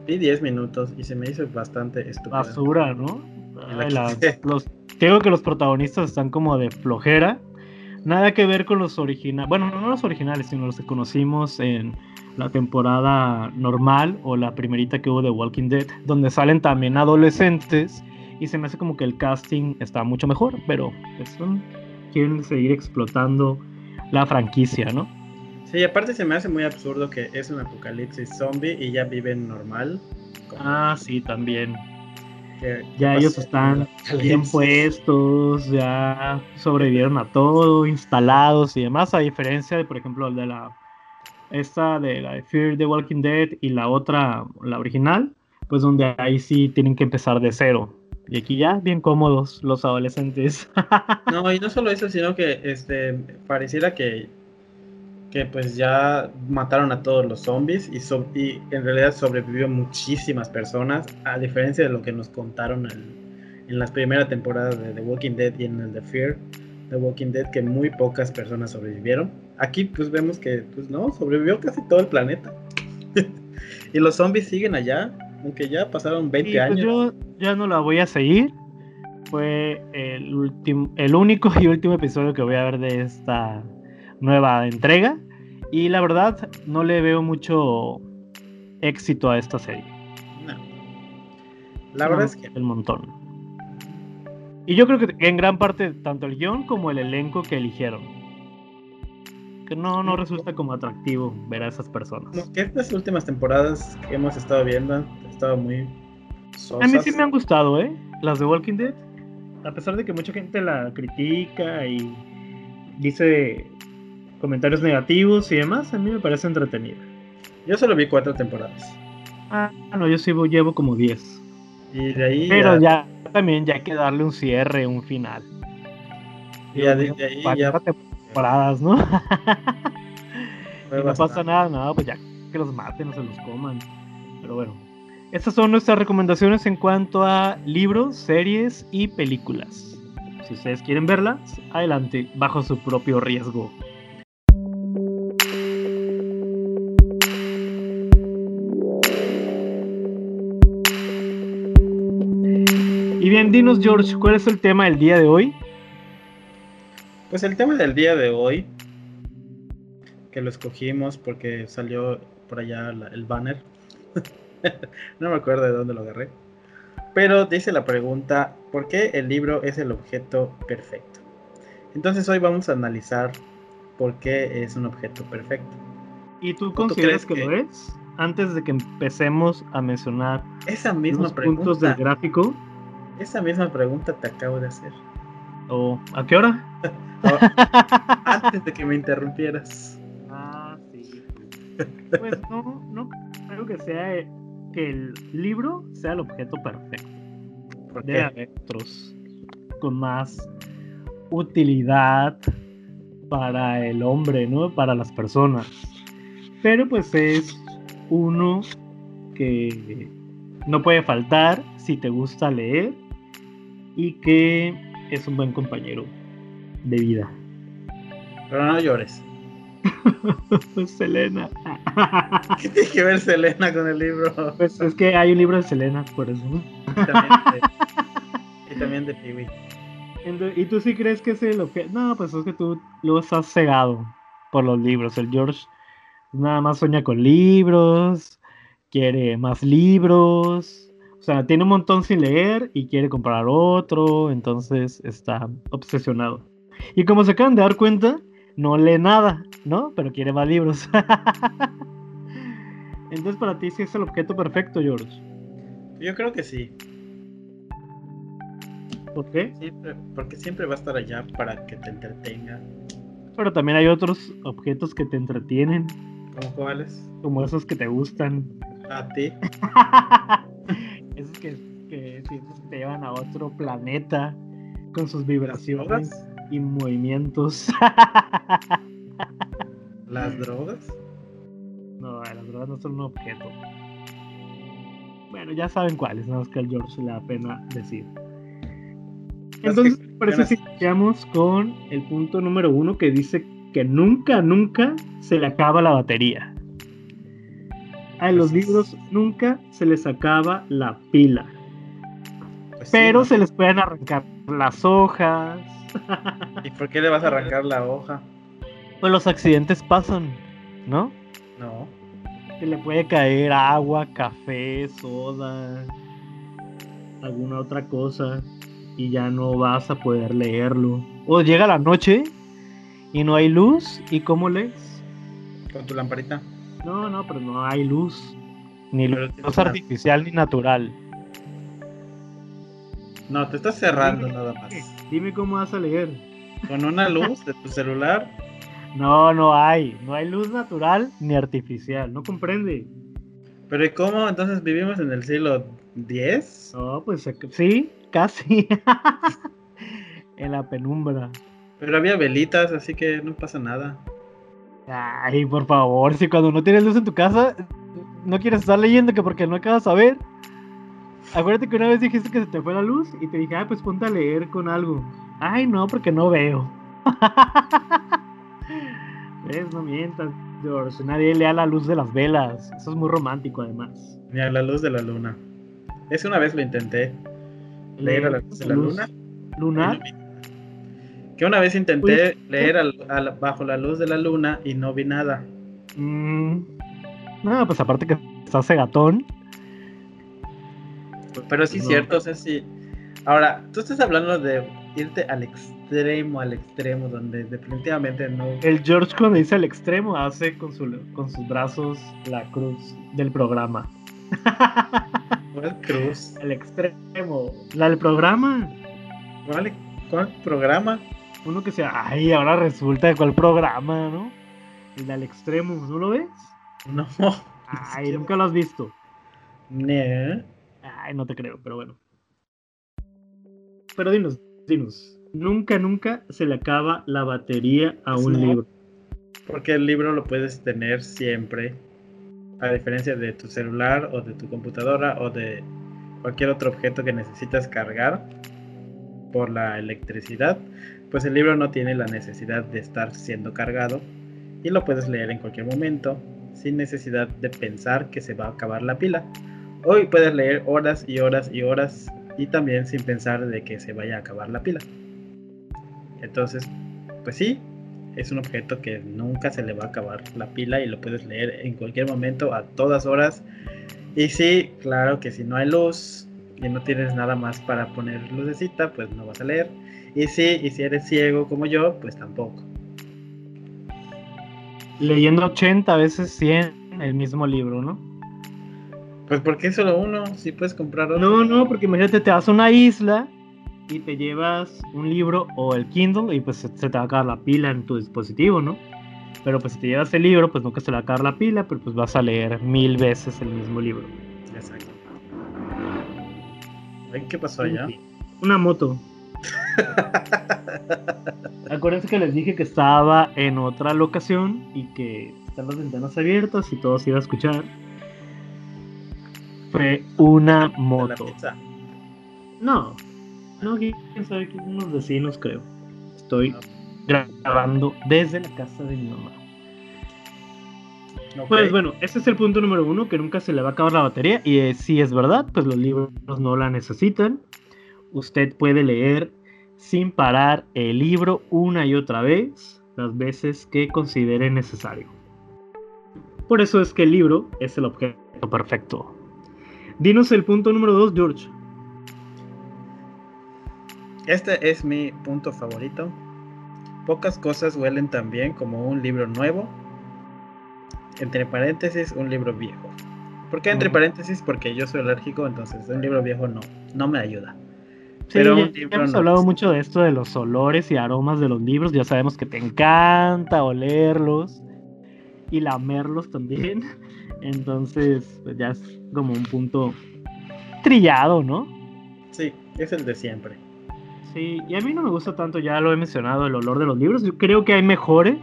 Vi 10 minutos y se me hizo bastante estúpido. Basura, ¿no? los, creo que los protagonistas están como de flojera. Nada que ver con los originales. Bueno, no los originales, sino los que conocimos en la temporada normal o la primerita que hubo de Walking Dead, donde salen también adolescentes y se me hace como que el casting está mucho mejor, pero pues, quieren seguir explotando la franquicia, ¿no? Sí, aparte se me hace muy absurdo que es un apocalipsis zombie y ya viven normal. Ah, sí, también. ya ellos están bien puestos, ya sobrevivieron a todo, instalados y demás, a diferencia de, por ejemplo, de la esta de la de Fear the Walking Dead y la otra, la original, pues donde ahí sí tienen que empezar de cero. Y aquí ya bien cómodos los adolescentes. no, y no solo eso, sino que este pareciera que que pues ya mataron a todos los zombies y, en realidad sobrevivió muchísimas personas, a diferencia de lo que nos contaron en, las primeras temporadas de The Walking Dead y en el de Fear, The Walking Dead que muy pocas personas sobrevivieron. Aquí pues vemos que pues no, sobrevivió casi todo el planeta. y los zombies siguen allá, aunque ya pasaron 20 Y, pues, años. yo ya no la voy a seguir. Fue el, último, el único y último episodio que voy a ver de esta nueva entrega. Y la verdad, no le veo mucho éxito a esta serie. No. La verdad es que El montón. Y yo creo que en gran parte, tanto el guion como el elenco que eligieron. Que no, no resulta como atractivo ver a esas personas. como que estas últimas temporadas que hemos estado viendo han estado muy A mí sosas. sí me han gustado, ¿eh? Las de Walking Dead. A pesar de que mucha gente la critica y dice comentarios negativos y demás, a mí me parece entretenida. Yo solo vi cuatro temporadas. Ah, no, yo sí llevo como 10. Y de ahí Pero ya, ya también ya hay que darle un cierre, un final. ya de, de ahí ya 40 temporadas, ¿no? y no pasa nada, nada, pues ya que los maten o se los coman. Pero bueno, estas son nuestras recomendaciones en cuanto a libros, series y películas. Si ustedes quieren verlas, adelante, bajo su propio riesgo. Y bien, dinos George, ¿cuál es el tema del día de hoy? Pues el tema del día de hoy, que lo escogimos porque salió por allá la- el banner. no me acuerdo de dónde lo agarré. Pero dice la pregunta, ¿por qué el libro es el objeto perfecto? Entonces hoy vamos a analizar por qué es un objeto perfecto. ¿Y tú tú consideras que, lo es? Antes de que empecemos a mencionar Esa misma los puntos del pregunta, gráfico, esa misma pregunta te acabo de hacer. ¿O a qué hora? Antes de que me interrumpieras. Ah, sí. Pues no, no creo que sea eh, que el libro sea el objeto perfecto. ¿Por Debe haber otros con más utilidad para el hombre, ¿no? Para las personas. Pero pues es uno que no puede faltar si te gusta leer y que es un buen compañero de vida. Pero no llores. Selena. ¿Qué tiene que ver Selena con el libro? Pues es que hay un libro de Selena, por eso. Y también de, y también de ¿Y tú sí crees que es el objeto? No, pues es que tú lo estás cegado por los libros. El George nada más sueña con libros, quiere más libros. O sea, tiene un montón sin leer y quiere comprar otro, entonces está obsesionado. Y como se acaban de dar cuenta, no lee nada, ¿no? Pero quiere más libros. entonces para ti sí es el objeto perfecto, George. Yo creo que sí. ¿Por qué? Siempre- porque siempre va a estar allá para que te entretenga. Pero también hay otros objetos que te entretienen, ¿Cómo cuáles? como esos que te gustan. A ti. esos que, que sientes que te llevan a otro planeta con sus vibraciones drogas? y movimientos. ¿Las drogas? no, las drogas no son un objeto. Bueno, ya saben cuáles, no es que al George le da pena decir. Entonces, que que mencionas. iniciamos con el punto número uno que dice que nunca, nunca se le acaba la batería. A los Pues es- libros nunca se les acaba la pila, Pues pero se les pueden arrancar las hojas. ¿Y por qué le vas a arrancar la hoja? Pues los accidentes pasan, ¿no? No. Que le puede caer agua, café, soda, alguna otra cosa y ya no vas a poder leerlo. O llega la noche y no hay luz y ¿cómo lees? Con tu lamparita. No, no, pero no hay luz. Ni luz artificial ni natural. No, te estás cerrando nada más. Dime cómo vas a leer. Con una luz de tu celular. No, no hay. No hay luz natural ni artificial. ¿No comprende? Pero ¿y cómo? Entonces vivimos en el siglo X. No, pues sí, casi. en la penumbra. Pero había velitas, así que no pasa nada. Ay, por favor, si cuando no tienes luz en tu casa, no quieres estar leyendo que porque no acabas a ver. Acuérdate que una vez dijiste que se te fue la luz y te dije, ah, pues ponte a leer con algo. Ay, no, porque no veo. ¿Ves? No mientas, George. Nadie lea la luz de las velas. Eso es muy romántico, además. Ni a la luz de la luna. Es una vez lo intenté. Leer a la luz de la luna. ¿Lunar? Que una vez intenté leer al- al- bajo la luz de la luna y no vi nada. Mm, No, pues aparte que estás cegatón. Pero sí No. cierto, o sea, sí. Ahora, tú estás hablando de irte al extremo, al extremo, donde definitivamente no. El George cuando dice el extremo hace con, su, con sus brazos la cruz del programa. ¿Cuál cruz? El extremo. La del programa. ¿Cuál, cuál programa? Uno que sea, ay, ahora resulta de cuál programa, ¿no? El del extremo, ¿no lo ves? No. Ay, nunca lo has visto. Ne. Ay, no te creo, pero bueno. Pero dinos, dinos. Nunca, nunca se le acaba la batería a un No. libro. Porque el libro lo puedes tener siempre. A diferencia de tu celular o de tu computadora o de cualquier otro objeto que necesitas cargar por la electricidad, pues el libro no tiene la necesidad de estar siendo cargado y lo puedes leer en cualquier momento sin necesidad de pensar que se va a acabar la pila. Hoy puedes leer horas y horas y horas y también sin pensar de que se vaya a acabar la pila. Entonces, pues sí, es un objeto que nunca se le va a acabar la pila y lo puedes leer en cualquier momento, a todas horas. Y sí, claro que si no hay luz y no tienes nada más para poner lucecita, pues no vas a leer. Y sí, y si eres ciego como yo, pues tampoco. Leyendo 80 veces 100 el mismo libro, ¿no? Pues porque solo uno, si puedes comprar otro. No, no, porque imagínate, te vas a una isla y te llevas un libro o el Kindle y pues se se te va a acabar la pila en tu dispositivo, ¿no? Pero pues si te llevas el libro, pues nunca se le va a acabar la pila, pero pues vas a leer mil veces el mismo libro. Exacto. ¿Qué pasó allá? Una moto. Acuérdense que les dije que estaba en otra locación y que están las ventanas abiertas y todo se iba a escuchar. Fue una moto. No, no, quién sabe unos vecinos creo. Estoy No. grabando desde la casa de mi mamá. Pues bueno, ese es el punto número uno, que nunca se le va a acabar la batería. Y eh, si es verdad, pues los libros no la necesitan. Usted puede leer sin parar el libro una y otra vez, las veces que considere necesario. Por eso es que el libro es el objeto perfecto. Dinos el punto número dos, George. Este es mi punto favorito. Pocas cosas huelen tan bien como un libro nuevo. Entre paréntesis, un libro viejo. ¿Por qué entre paréntesis? Porque yo soy alérgico, entonces un libro viejo no, no me ayuda. Sí, Pero ya, ya hemos no. hablado mucho de esto de los olores y aromas de los libros. Ya sabemos que te encanta olerlos y lamerlos también. Entonces, pues ya es como un punto trillado, ¿no? Sí, es el de siempre. Sí, y a mí no me gusta tanto, ya lo he mencionado, el olor de los libros. Yo creo que hay mejores,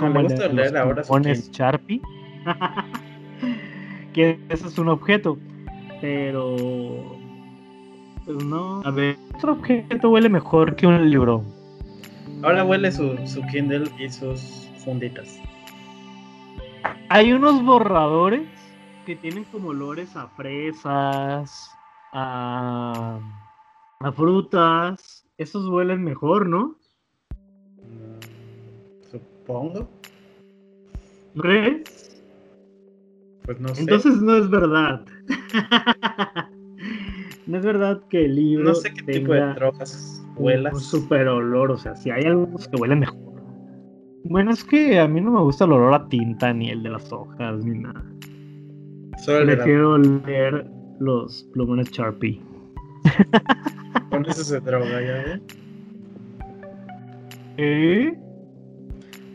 No, como el de leer ahora Kindle. Sharpie. que eso es un objeto, pero pues no. A ver, otro objeto huele mejor que un libro. Ahora huele su, su Kindle y sus funditas. Hay unos borradores que tienen como olores a fresas, a, a frutas. Esos huelen mejor, ¿no? Mm, Supongo. ¿No crees? Pues no sé. Entonces no es verdad. no es verdad que el libro no sé qué tipo de tenga drogas huelas. un super olor. O sea, si hay algunos que huelen mejor. Bueno, es que a mí no me gusta el olor a tinta, ni el de las hojas, ni nada. Solo Prefiero leer los plumones Sharpie. Con eso se droga, ya ven. ¿Eh?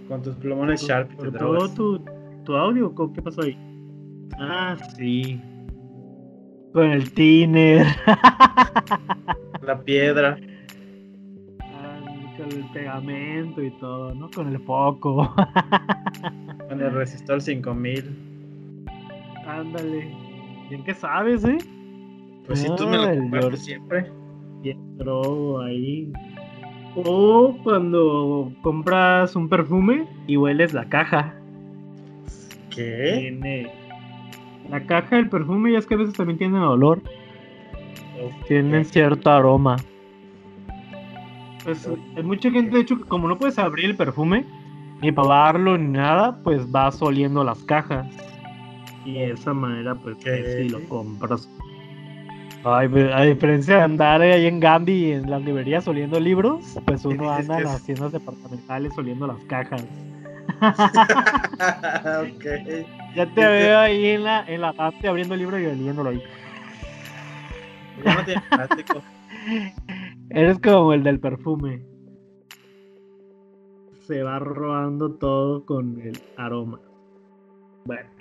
Con tus plumones Sharp te ¿Por drogas. todo tu, tu audio? ¿Cómo- ¿Qué pasó ahí? Ah, sí. Con el tiner. La piedra. Ah, Con el pegamento y todo, ¿no? Con el foco. Con el resistor 5000. Ándale. Bien que sabes, ¿eh? Pues si tú me lo compartes siempre. Y entró ahí. O cuando compras un perfume y hueles la caja. ¿Qué? Tiene la caja del perfume y es que a veces también tienen olor. Tienen cierto aroma. Pues hay mucha gente, de hecho, como no puedes abrir el perfume, ni probarlo ni nada, pues vas oliendo las cajas. Y de esa manera, pues, si lo compras. Ay, a diferencia de andar ahí en y en las librerías oliendo libros, pues uno anda en las tiendas departamentales oliendo las cajas. Ya te veo ahí en la, en la parte abriendo el libro y oliéndolo ahí. Ya no tiene plástico. Eres como el del perfume. Se va robando todo con el aroma. Bueno.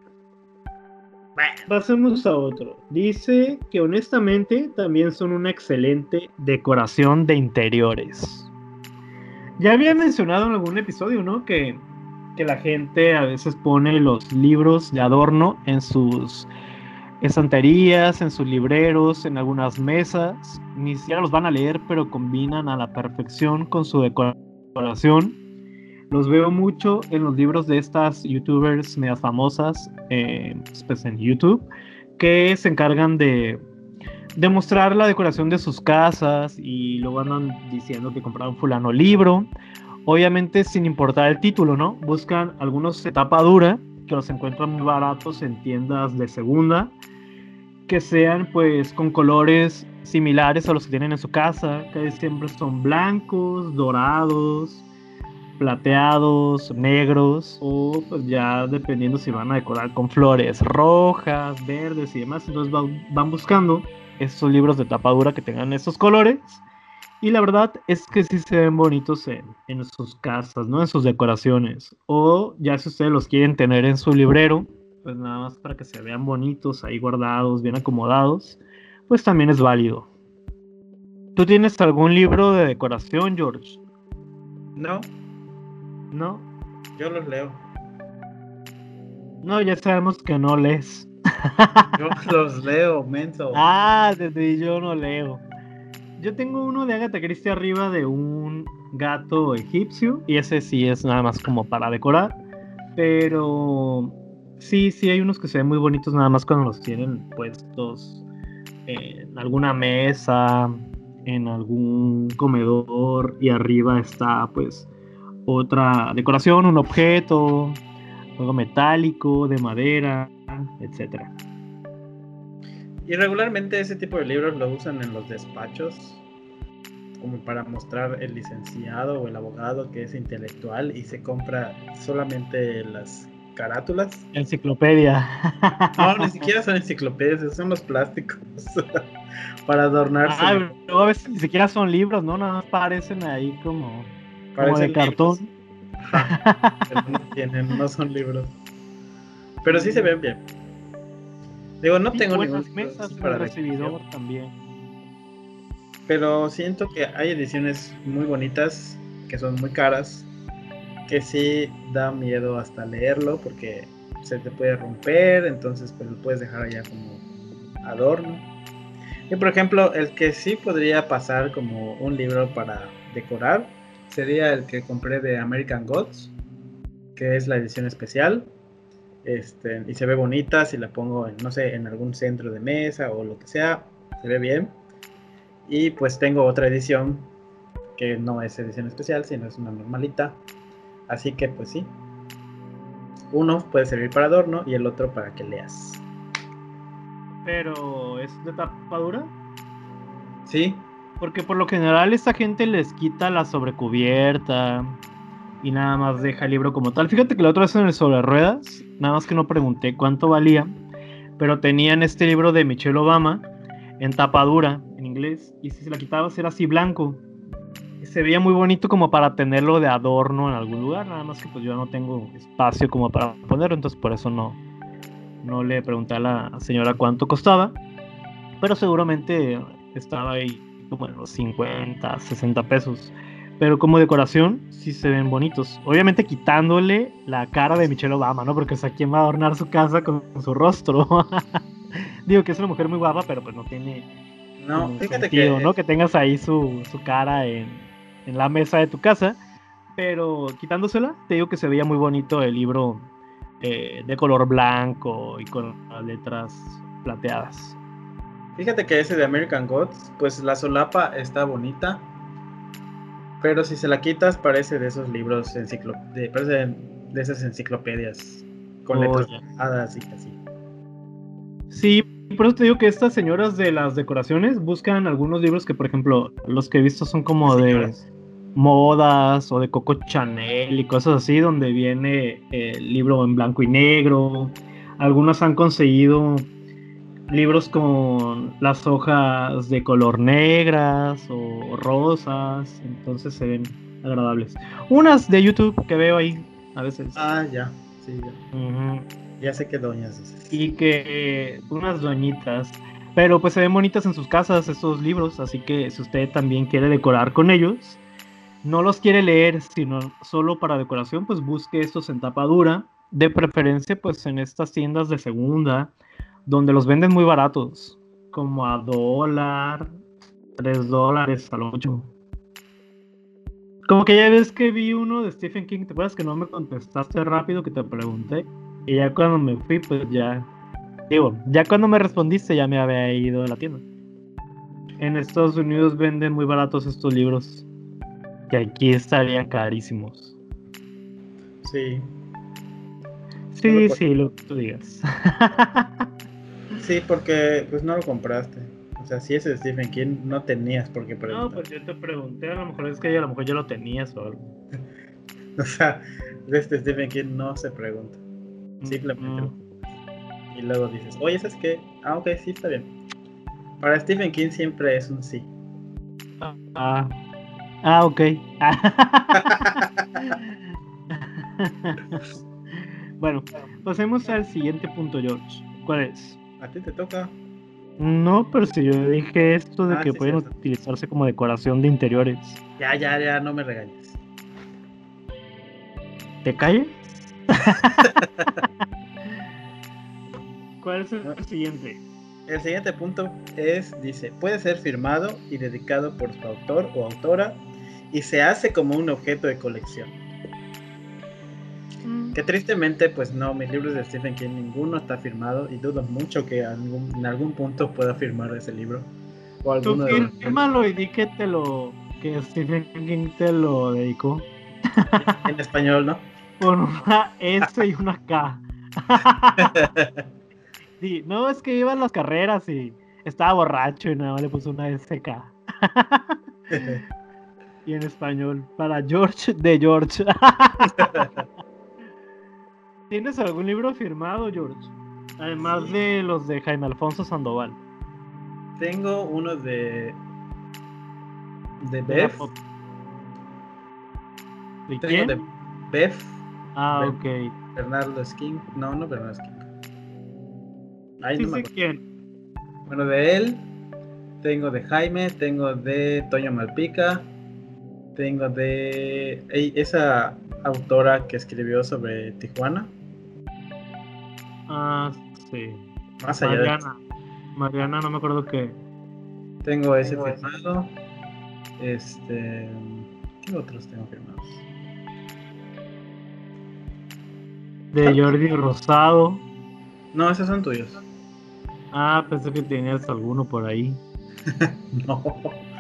Pasemos a otro. Dice que honestamente también son una excelente decoración de interiores. Ya había mencionado en algún episodio, ¿no? Que, que la gente a veces pone los libros de adorno en sus estanterías, en sus libreros, en algunas mesas. Ni siquiera los van a leer, pero combinan a la perfección con su decoración. Los veo mucho en los libros de estas youtubers medias famosas eh, pues en YouTube, que se encargan de, de mostrar la decoración de sus casas y luego andan diciendo que compraron fulano libro. Obviamente sin importar el título, ¿no? Buscan algunos de tapa dura que los encuentran muy baratos en tiendas de segunda que sean pues con colores similares a los que tienen en su casa, que siempre son blancos, dorados, plateados, negros, o pues ya dependiendo si van a decorar con flores rojas, verdes y demás, entonces van, buscando estos libros de tapadura que tengan estos colores. Y la verdad es que sí se ven bonitos en, en sus casas, ¿no? En sus decoraciones. O ya si ustedes los quieren tener en su librero, pues nada más para que se vean bonitos, ahí guardados, bien acomodados, pues también es válido. ¿Tú tienes algún libro de decoración, George? No. ¿No? Yo los leo. No, ya sabemos que no lees. Yo los leo, menso. Ah, desde yo no leo. Yo tengo uno de Agatha Christie arriba de un gato egipcio y ese sí es nada más como para decorar. Pero Sí, sí, hay unos que se ven muy bonitos nada más cuando los tienen puestos en alguna mesa, en algún comedor y arriba está pues otra decoración, un objeto, algo metálico, de madera, etcétera. Y regularmente ese tipo de libros lo usan en los despachos como para mostrar el licenciado o el abogado que es intelectual y se compra solamente las carátulas. Enciclopedia. No, ni siquiera son enciclopedias, son los plásticos para adornarse. Ah, a veces ni siquiera son libros, ¿no? Nada más parecen ahí como, como de cartón. pero no tienen, no son libros. Pero sí se ven bien. Digo, no tengo ningún mesas para recibidor también. Pero siento que hay ediciones muy bonitas que son muy caras que sí da miedo hasta leerlo porque se te puede romper, entonces pues lo puedes dejar allá como adorno. Y por ejemplo, el que sí podría pasar como un libro para decorar sería el que compré de American Gods, que es la edición especial. Este, y se ve bonita si la pongo en, no sé, en algún centro de mesa o lo que sea, se ve bien. Y pues tengo otra edición que no es edición especial, sino es una normalita, Así que pues sí. Uno puede servir para adorno y el otro para que leas. Pero ¿es de tapadura? Sí. Porque por lo general esta gente les quita la sobrecubierta y nada más deja el libro como tal. Fíjate que la otra vez en el sobre ruedas, nada más que no pregunté cuánto valía, pero tenían este libro de Michelle Obama en tapadura en inglés y si se la quitabas era así blanco se veía muy bonito como para tenerlo de adorno en algún lugar, nada más que pues yo no tengo espacio como para ponerlo, entonces por eso no, no le pregunté a la señora cuánto costaba, pero seguramente estaba ahí como en los 50, 60 pesos. Pero como decoración sí se ven bonitos. Obviamente quitándole la cara de Michelle Obama, ¿no? Porque o sea, ¿quién va a adornar su casa con, su rostro? Digo que es una mujer muy guapa, pero pues no tiene. No, fíjate sentido, que. ¿no? Que tengas ahí su, su cara en, en la mesa de tu casa. Pero quitándosela, te digo que se veía muy bonito el libro eh, de color blanco y con las letras plateadas. Fíjate que ese de American Gods, pues la solapa está bonita. Pero si se la quitas, parece de esos libros enciclo de, parece de esas enciclopedias con Oh, letras ya. hadas y así. Sí, por eso te digo que estas señoras de las decoraciones buscan algunos libros que, por ejemplo, los que he visto son como de Señoras. modas o de Coco Chanel y cosas así, donde viene el libro en blanco y negro. Algunos han conseguido libros con las hojas de color negras o rosas, entonces se ven agradables. Unas de YouTube que veo ahí a veces. Ah, ya. Sí, ya. Ya sé qué doñas dices. Y que eh, unas doñitas. Pero pues se ven bonitas en sus casas estos libros, así que si usted también quiere decorar con ellos, no los quiere leer, sino solo para decoración, pues busque estos en tapa dura, de preferencia pues en estas tiendas de segunda, donde los venden muy baratos, como a dólar, tres dólares a lo mucho. Como que ya ves que vi uno de Stephen King, ¿te acuerdas que no me contestaste rápido que te pregunté? Y ya cuando me fui, pues ya. Digo, ya cuando me respondiste, ya me había ido de la tienda. En Estados Unidos venden muy baratos estos libros. Que aquí estarían carísimos. Sí. Sí, sí, lo que tú digas. Sí, porque pues no lo compraste. O sea, si ese Stephen King no tenías por qué no, preguntar. pues yo te pregunté, a lo mejor es que a lo mejor ya lo tenías o algo. O sea, de este Stephen King no se pregunta. Simplemente Mm, lo compras. Y luego dices, oye, ¿sabes qué? Ah, ok, sí, está bien. Para Stephen King siempre es un sí. Ah, ah ok. bueno, pasemos al siguiente punto, George. ¿Cuál es? A ti te toca. No, pero si yo dije esto de Ah, que sí, pueden cierto. utilizarse como decoración de interiores. Ya, ya, ya, no me regañes. ¿Te calles? ¿Cuál es el siguiente? El siguiente punto es, dice, puede ser firmado y dedicado por su autor o autora y se hace como un objeto de colección. Que tristemente, pues no, mis libros de Stephen King ninguno está firmado y dudo mucho que algún- en algún punto pueda firmar ese libro. O Tú alguno de los- fírmalo y di que te lo. que Stephen King te lo dedicó. en español, ¿no? Con una S y una K. Sí, no, es que iba en las carreras y estaba borracho y nada más le puso una SK. Y en español, para George de George. ¿Tienes algún libro firmado, George? Además Sí. de los de Jaime Alfonso Sandoval. Tengo uno de. de. ¿De Tengo quién? de Bev. Ah, Bev. ok. Bernardo Skin. No, no Bernardo Skin. Ahí Sí no sé quién. Bueno, de él. Tengo de Jaime. Tengo de Toño Malpica. Tengo de. ey, esa autora que escribió sobre Tijuana. Ah, sí. Más allá de. Mariana. Mariana, no me acuerdo qué. Tengo ese Tengo ese. firmado. Este. ¿Qué otros tengo firmados? De Jordi Rosado. No, esos son tuyos. Ah, pensé que tenías alguno por ahí. No.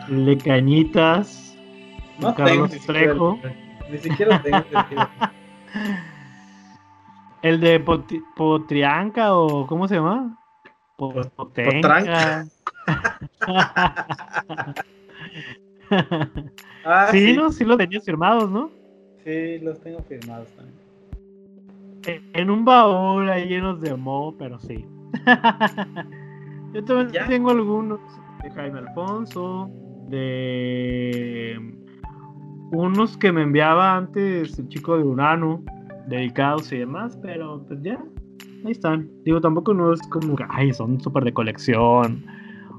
El de Cañitas. No Carlos tengo Trejo. ni siquiera tengo. El de Potrianca o ¿cómo se llama? Po- Pot- Potenca. Ah, sí, sí, ¿no? Sí los tenías firmados, ¿no? sí, los tengo firmados también. En- En un baúl ahí llenos de moho, pero sí. Yo también Ya. tengo algunos de Jaime Alfonso, de unos que me enviaba antes el chico de Urano, dedicados y demás, pero pues ya, ahí están. Digo, tampoco no es como que, ay, son súper de colección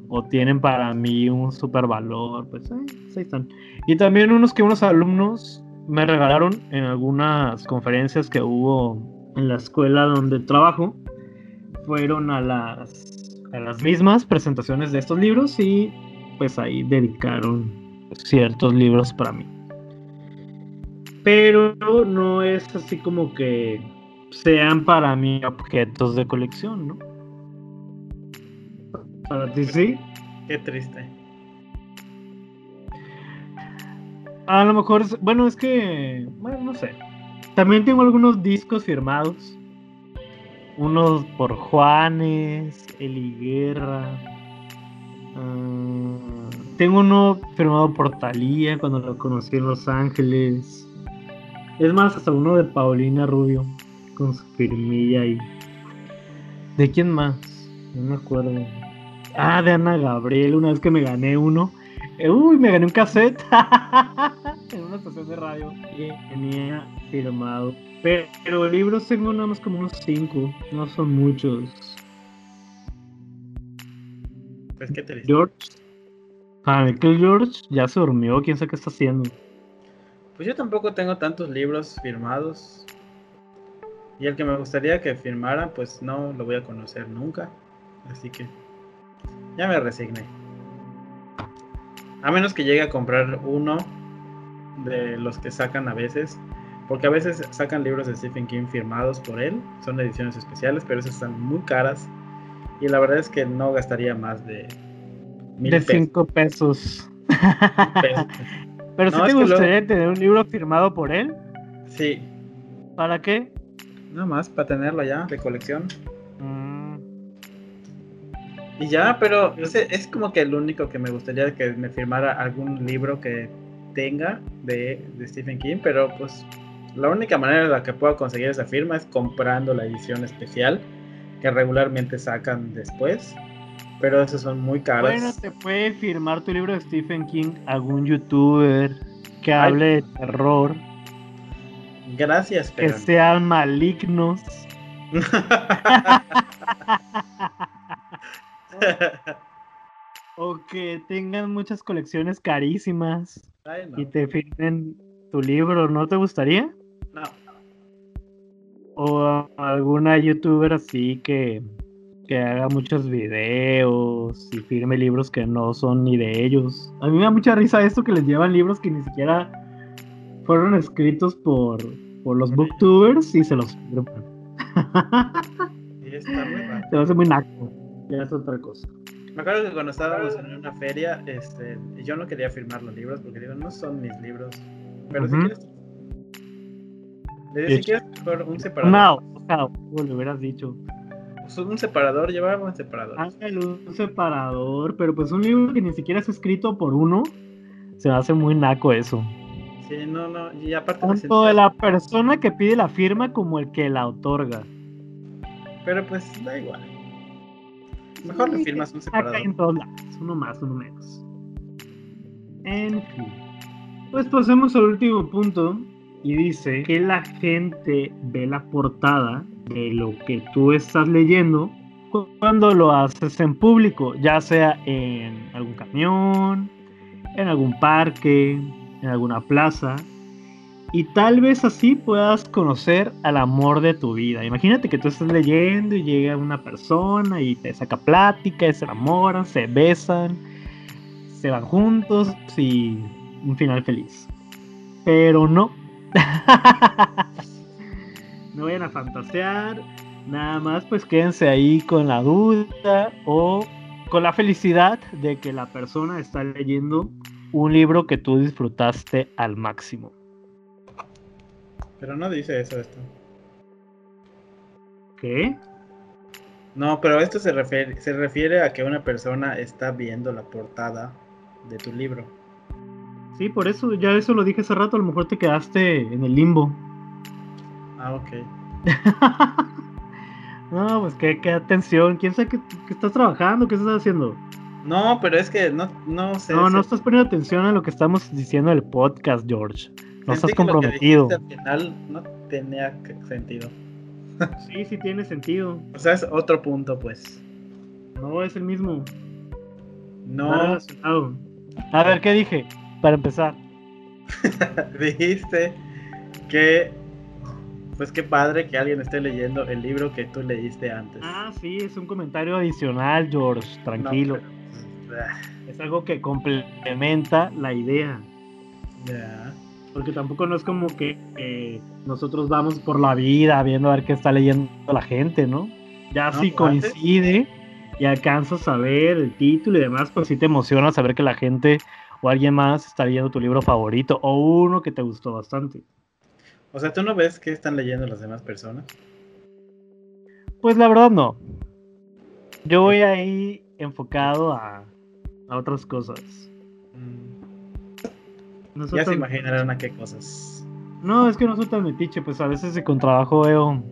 o tienen para mí un súper valor, pues ahí, ahí están. Y también unos que unos alumnos me regalaron en algunas conferencias que hubo en la escuela donde trabajo, fueron a las a las mismas presentaciones de estos libros y pues ahí dedicaron ciertos libros para mí. Pero no es así como que sean para mí objetos de colección, ¿no? Para ti sí. Qué triste. A lo mejor, bueno, es que, bueno, no sé. También tengo algunos discos firmados. Unos por Juanes, Eli Guerra. Ah, tengo uno firmado por Talía cuando lo conocí en Los Ángeles. Es más, hasta uno de Paulina Rubio con su firmilla ahí. ¿De quién más? No me acuerdo. Ah, de Ana Gabriel, una vez que me gané uno. Uy, me gané un cassette en una estación de radio y tenía firmado. Pero, libros tengo nada más como unos cinco, no son muchos. Pues qué triste. George. Mí que George ya se durmió, quién sabe qué está haciendo. Pues yo tampoco tengo tantos libros firmados. Y el que me gustaría que firmara, pues no lo voy a conocer nunca. Así que ya me resigné. A menos que llegue a comprar uno de los que sacan a veces. Porque a veces sacan libros de Stephen King firmados por él. Son ediciones especiales, pero esas están muy caras. Y la verdad es que no gastaría más de mil de cinco pesos. pero si te gustaría tener un libro firmado por él. Sí. ¿Para qué? Nada más, para tenerlo ya, de colección. Mm. Y ya, pero es como que el único que me gustaría que me firmara algún libro que tenga de, Stephen King, pero pues la única manera en la que puedo conseguir esa firma es comprando la edición especial que regularmente sacan después. Pero esos son muy caros. Bueno, te puede firmar tu libro de Stephen King algún youtuber que hable de terror. Gracias, pero... Que sean malignos. o que tengan muchas colecciones carísimas y te firmen tu libro, ¿no te gustaría? No. O alguna youtuber así que, que haga muchos videos y firme libros que no son ni de ellos. A mí me da mucha risa esto que les llevan libros que ni siquiera fueron escritos por, por los booktubers y se los firman. Sí, está muy raro. Se hace muy naco. Ya es otra cosa. Me acuerdo que cuando estábamos en una feria, este, yo no quería firmar los libros porque digo, no son mis libros. Pero si quieres. Le si quieres mejor un separador. No, no, como le hubieras dicho. Pues un separador, llevaba un separador. un separador, pero pues un libro que ni siquiera es escrito por uno, se hace muy naco eso. Sí, no, no, y aparte. Tanto de la persona que pide la firma como el que la otorga. Pero pues da igual. Mejor le firmas un separador. en todos lados, uno más, uno menos. En fin. Pues pasemos al último punto y dice que la gente ve la portada de lo que tú estás leyendo cuando lo haces en público, ya sea en algún camión, en algún parque, en alguna plaza, y tal vez así puedas conocer al amor de tu vida. Imagínate que tú estás leyendo y llega una persona y te saca plática, y se enamoran, se besan, se van juntos y un final feliz. Pero no. no vayan a fantasear. Nada más pues quédense ahí con la duda o con la felicidad de que la persona está leyendo un libro que tú disfrutaste al máximo. Pero no dice eso esto. ¿Qué? No, pero esto se refiere, se refiere a que una persona está viendo la portada de tu libro. Sí, por eso, ya eso lo dije hace rato, a lo mejor te quedaste en el limbo. Ah, ok. no, pues qué, qué atención, quién sabe que, estás trabajando, qué estás haciendo. No, pero es que no, no sé. No, no estás poniendo atención a lo que estamos diciendo en el podcast, George. No estás comprometido. al final no tenía sentido. sí, sí tiene sentido. O sea, es otro punto, pues. No, es el mismo. No. A ver, ¿qué dije? Para empezar. Dijiste que pues qué padre que alguien esté leyendo el libro que tú leíste antes. Ah, sí, es un comentario adicional, George, tranquilo. No, pero, ah, Es algo que complementa la idea. ya. Porque tampoco no es como que eh, nosotros vamos por la vida viendo a ver qué está leyendo la gente, ¿no? Ya No, si pues, coincide y alcanzas a ver el título y demás, pues sí te emociona saber que la gente o alguien más está leyendo tu libro favorito o uno que te gustó bastante. O sea, ¿tú no ves qué están leyendo las demás personas? Pues la verdad no. Yo voy ahí enfocado a, a otras cosas. No soy Ya se imaginarán a qué cosas. No, es que no soy tan metiche, pues a veces con trabajo veo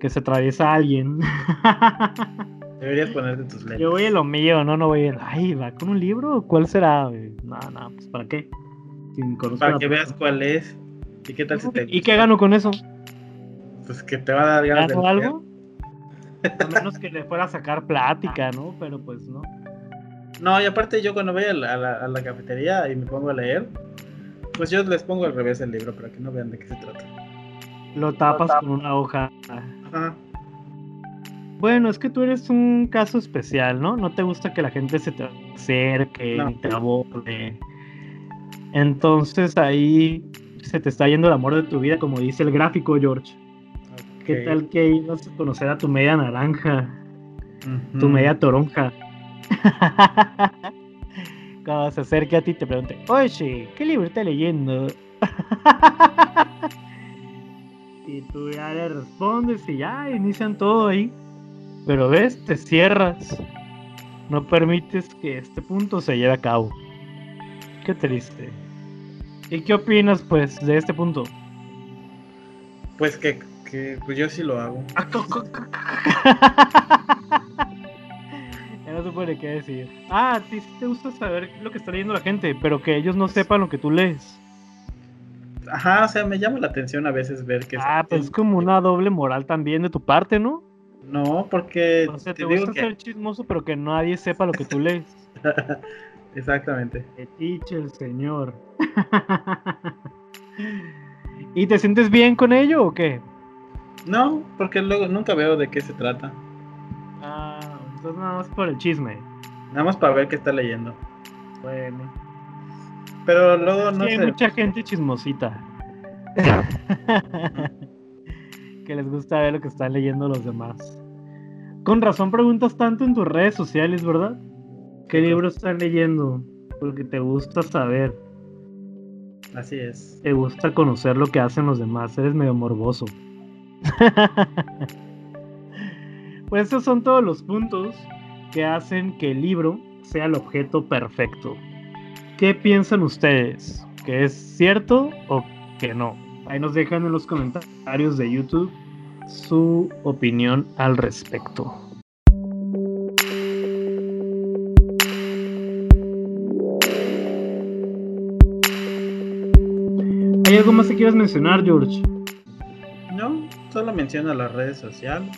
que se atraviesa alguien. Deberías ponerte tus lentes. Yo voy en lo mío, no, no voy en, ay, va con un libro, ¿cuál será? No, no, pues ¿para qué? Si ni conozco a Para que veas cuál es. ¿Y qué tal si te ¿Y qué gano con eso? Pues que te va a dar ganas de ¿Gano algo? A menos que le fuera a sacar plática, ¿no? Pero pues no. No, y aparte yo cuando voy a la, a la- a la cafetería y me pongo a leer, pues yo les pongo al revés el libro para que no vean de qué se trata. Lo tapas con una hoja. Ajá. Bueno, es que tú eres un caso especial, ¿no? No te gusta que la gente se te acerque, No. ni te aborde. Entonces ahí se te está yendo el amor de tu vida, como dice el gráfico, George. ¿Qué tal que ibas a conocer a tu media naranja, tu media toronja? Cuando se acerque a ti y te pregunte, oye, ¿qué libro estás leyendo? y tú ya le respondes y ya inician todo ahí. Pero ves, te cierras. No permites que este punto se lleve a cabo. Qué triste. ¿Y qué opinas, pues, de este punto? Pues que, que pues yo sí lo hago. Ya no se puede qué decir. Ah, a ti sí te gusta saber lo que está leyendo la gente, pero que ellos no sepan lo que tú lees. Ajá, o sea, me llama la atención a veces ver que... Ah, pues es como una doble moral también de tu parte, ¿no? No, porque O sea, te, gusta que... ser chismoso, pero que nadie sepa lo que tú lees. Exactamente. Fetiche el señor. ¿Y te sientes bien con ello o qué? No, porque luego nunca veo de qué se trata. Ah, entonces nada más por el chisme. Nada más para ver qué está leyendo. Bueno. Pero luego no Sí, hay sé. mucha gente chismosita. que les gusta ver lo que están leyendo los demás. Con razón preguntas tanto en tus redes sociales, ¿verdad? ¿Qué ¿Qué libro están leyendo? Porque te gusta saber, Así es. te gusta conocer lo que hacen los demás, eres medio morboso. pues esos son todos los puntos que hacen que el libro sea el objeto perfecto. ¿Qué piensan ustedes? ¿Que es cierto o que no? Ahí nos dejan en los comentarios de YouTube su opinión al respecto. ¿Hay algo más que quieras mencionar, George? No, solo menciona las redes sociales.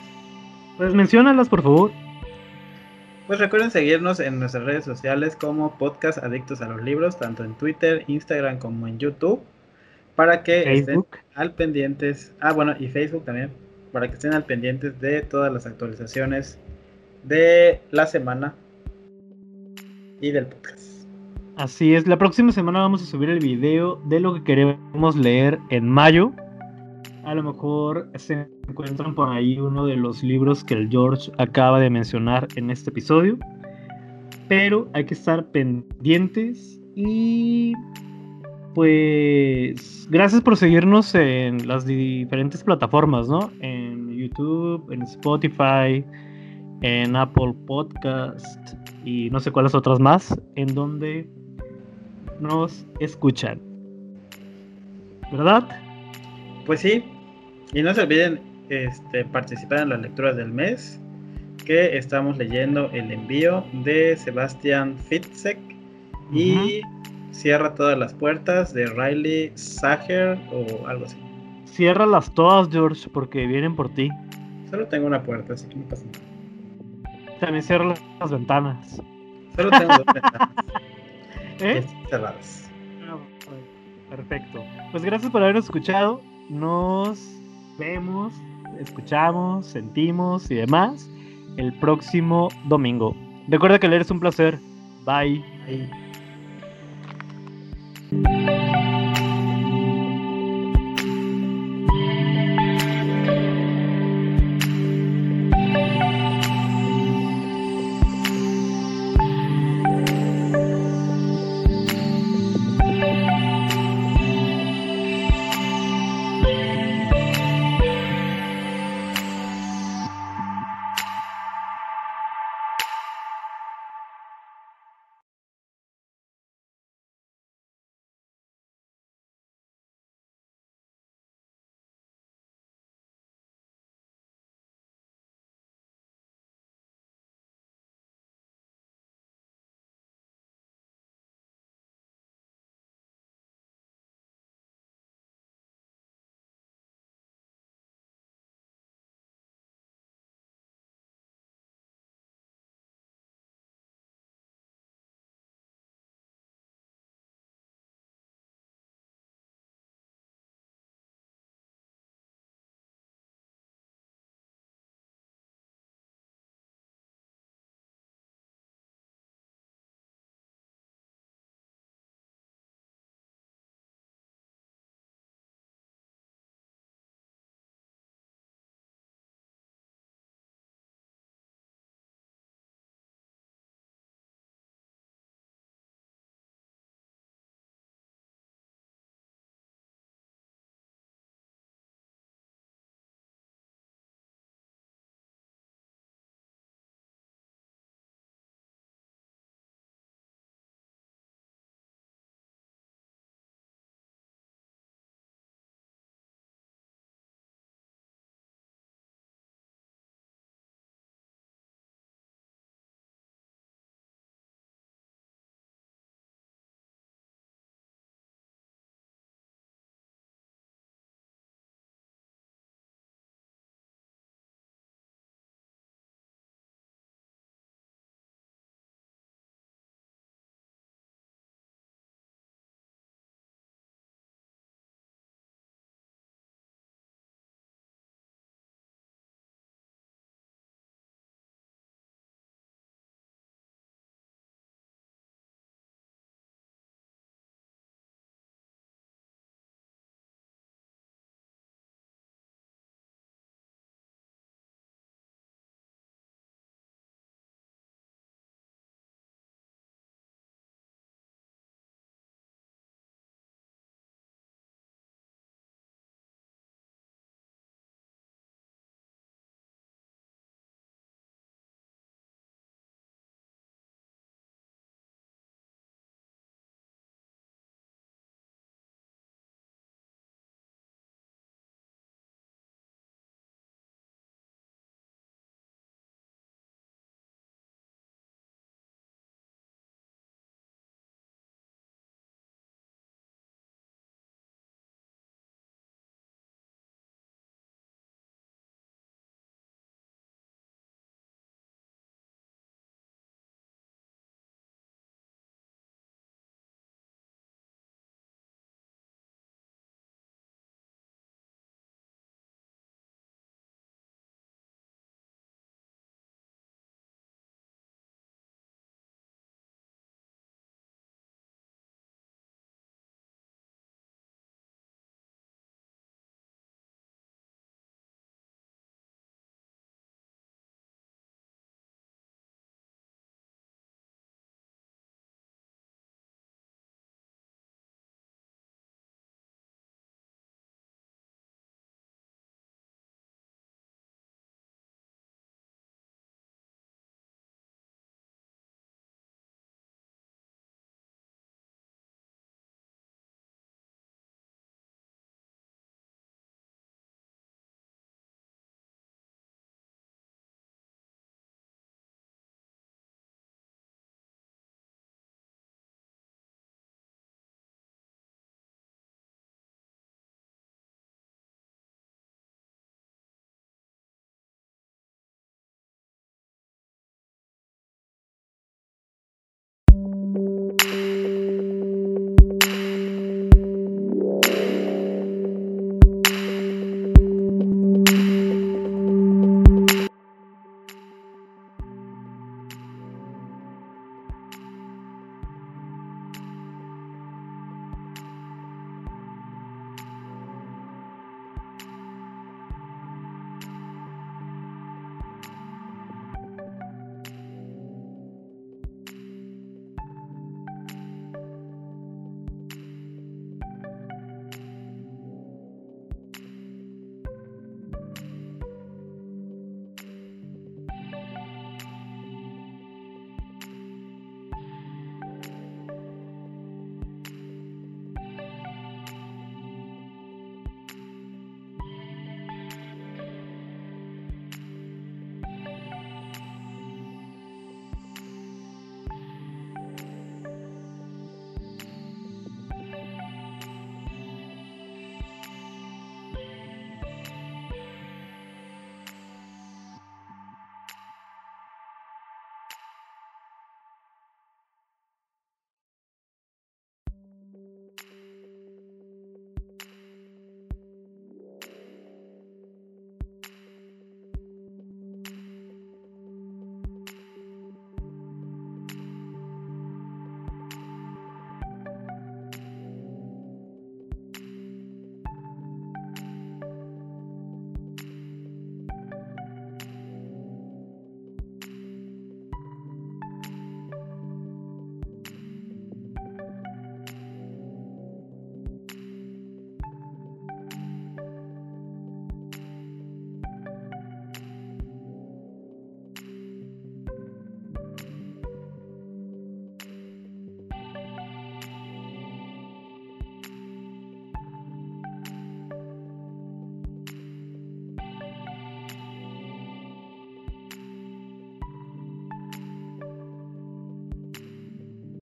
Pues menciónalas, por favor. Pues recuerden seguirnos en nuestras redes sociales como Podcast Adictos a los Libros, tanto en Twitter, Instagram como en YouTube, para que Facebook. estén al pendientes, ah bueno, y Facebook también, para que estén al pendientes de todas las actualizaciones de la semana y del podcast. Así es, la próxima semana vamos a subir el video de lo que queremos leer en mayo. A lo mejor se encuentran por ahí uno de los libros que el George acaba de mencionar en este episodio. Pero hay que estar pendientes y pues gracias por seguirnos en las diferentes plataformas, ¿no? En YouTube, en Spotify, en Apple Podcast y no sé cuáles otras más, en donde nos escuchan. ¿Verdad? Pues sí, y no se olviden este, participar en las lecturas del mes, que estamos leyendo el envío de Sebastian Fitzek y Cierra todas las puertas de Riley Sager o algo así. Ciérralas todas, George, porque vienen por ti. Solo tengo una puerta, así que no pasa nada. También cierra las ventanas. Solo tengo dos ventanas ¿Eh? cerradas. Ah, Perfecto. Pues gracias por habernos escuchado. Nos vemos, escuchamos, sentimos y demás el próximo domingo. Recuerda que leer es un placer. Bye. Bye. Thank you.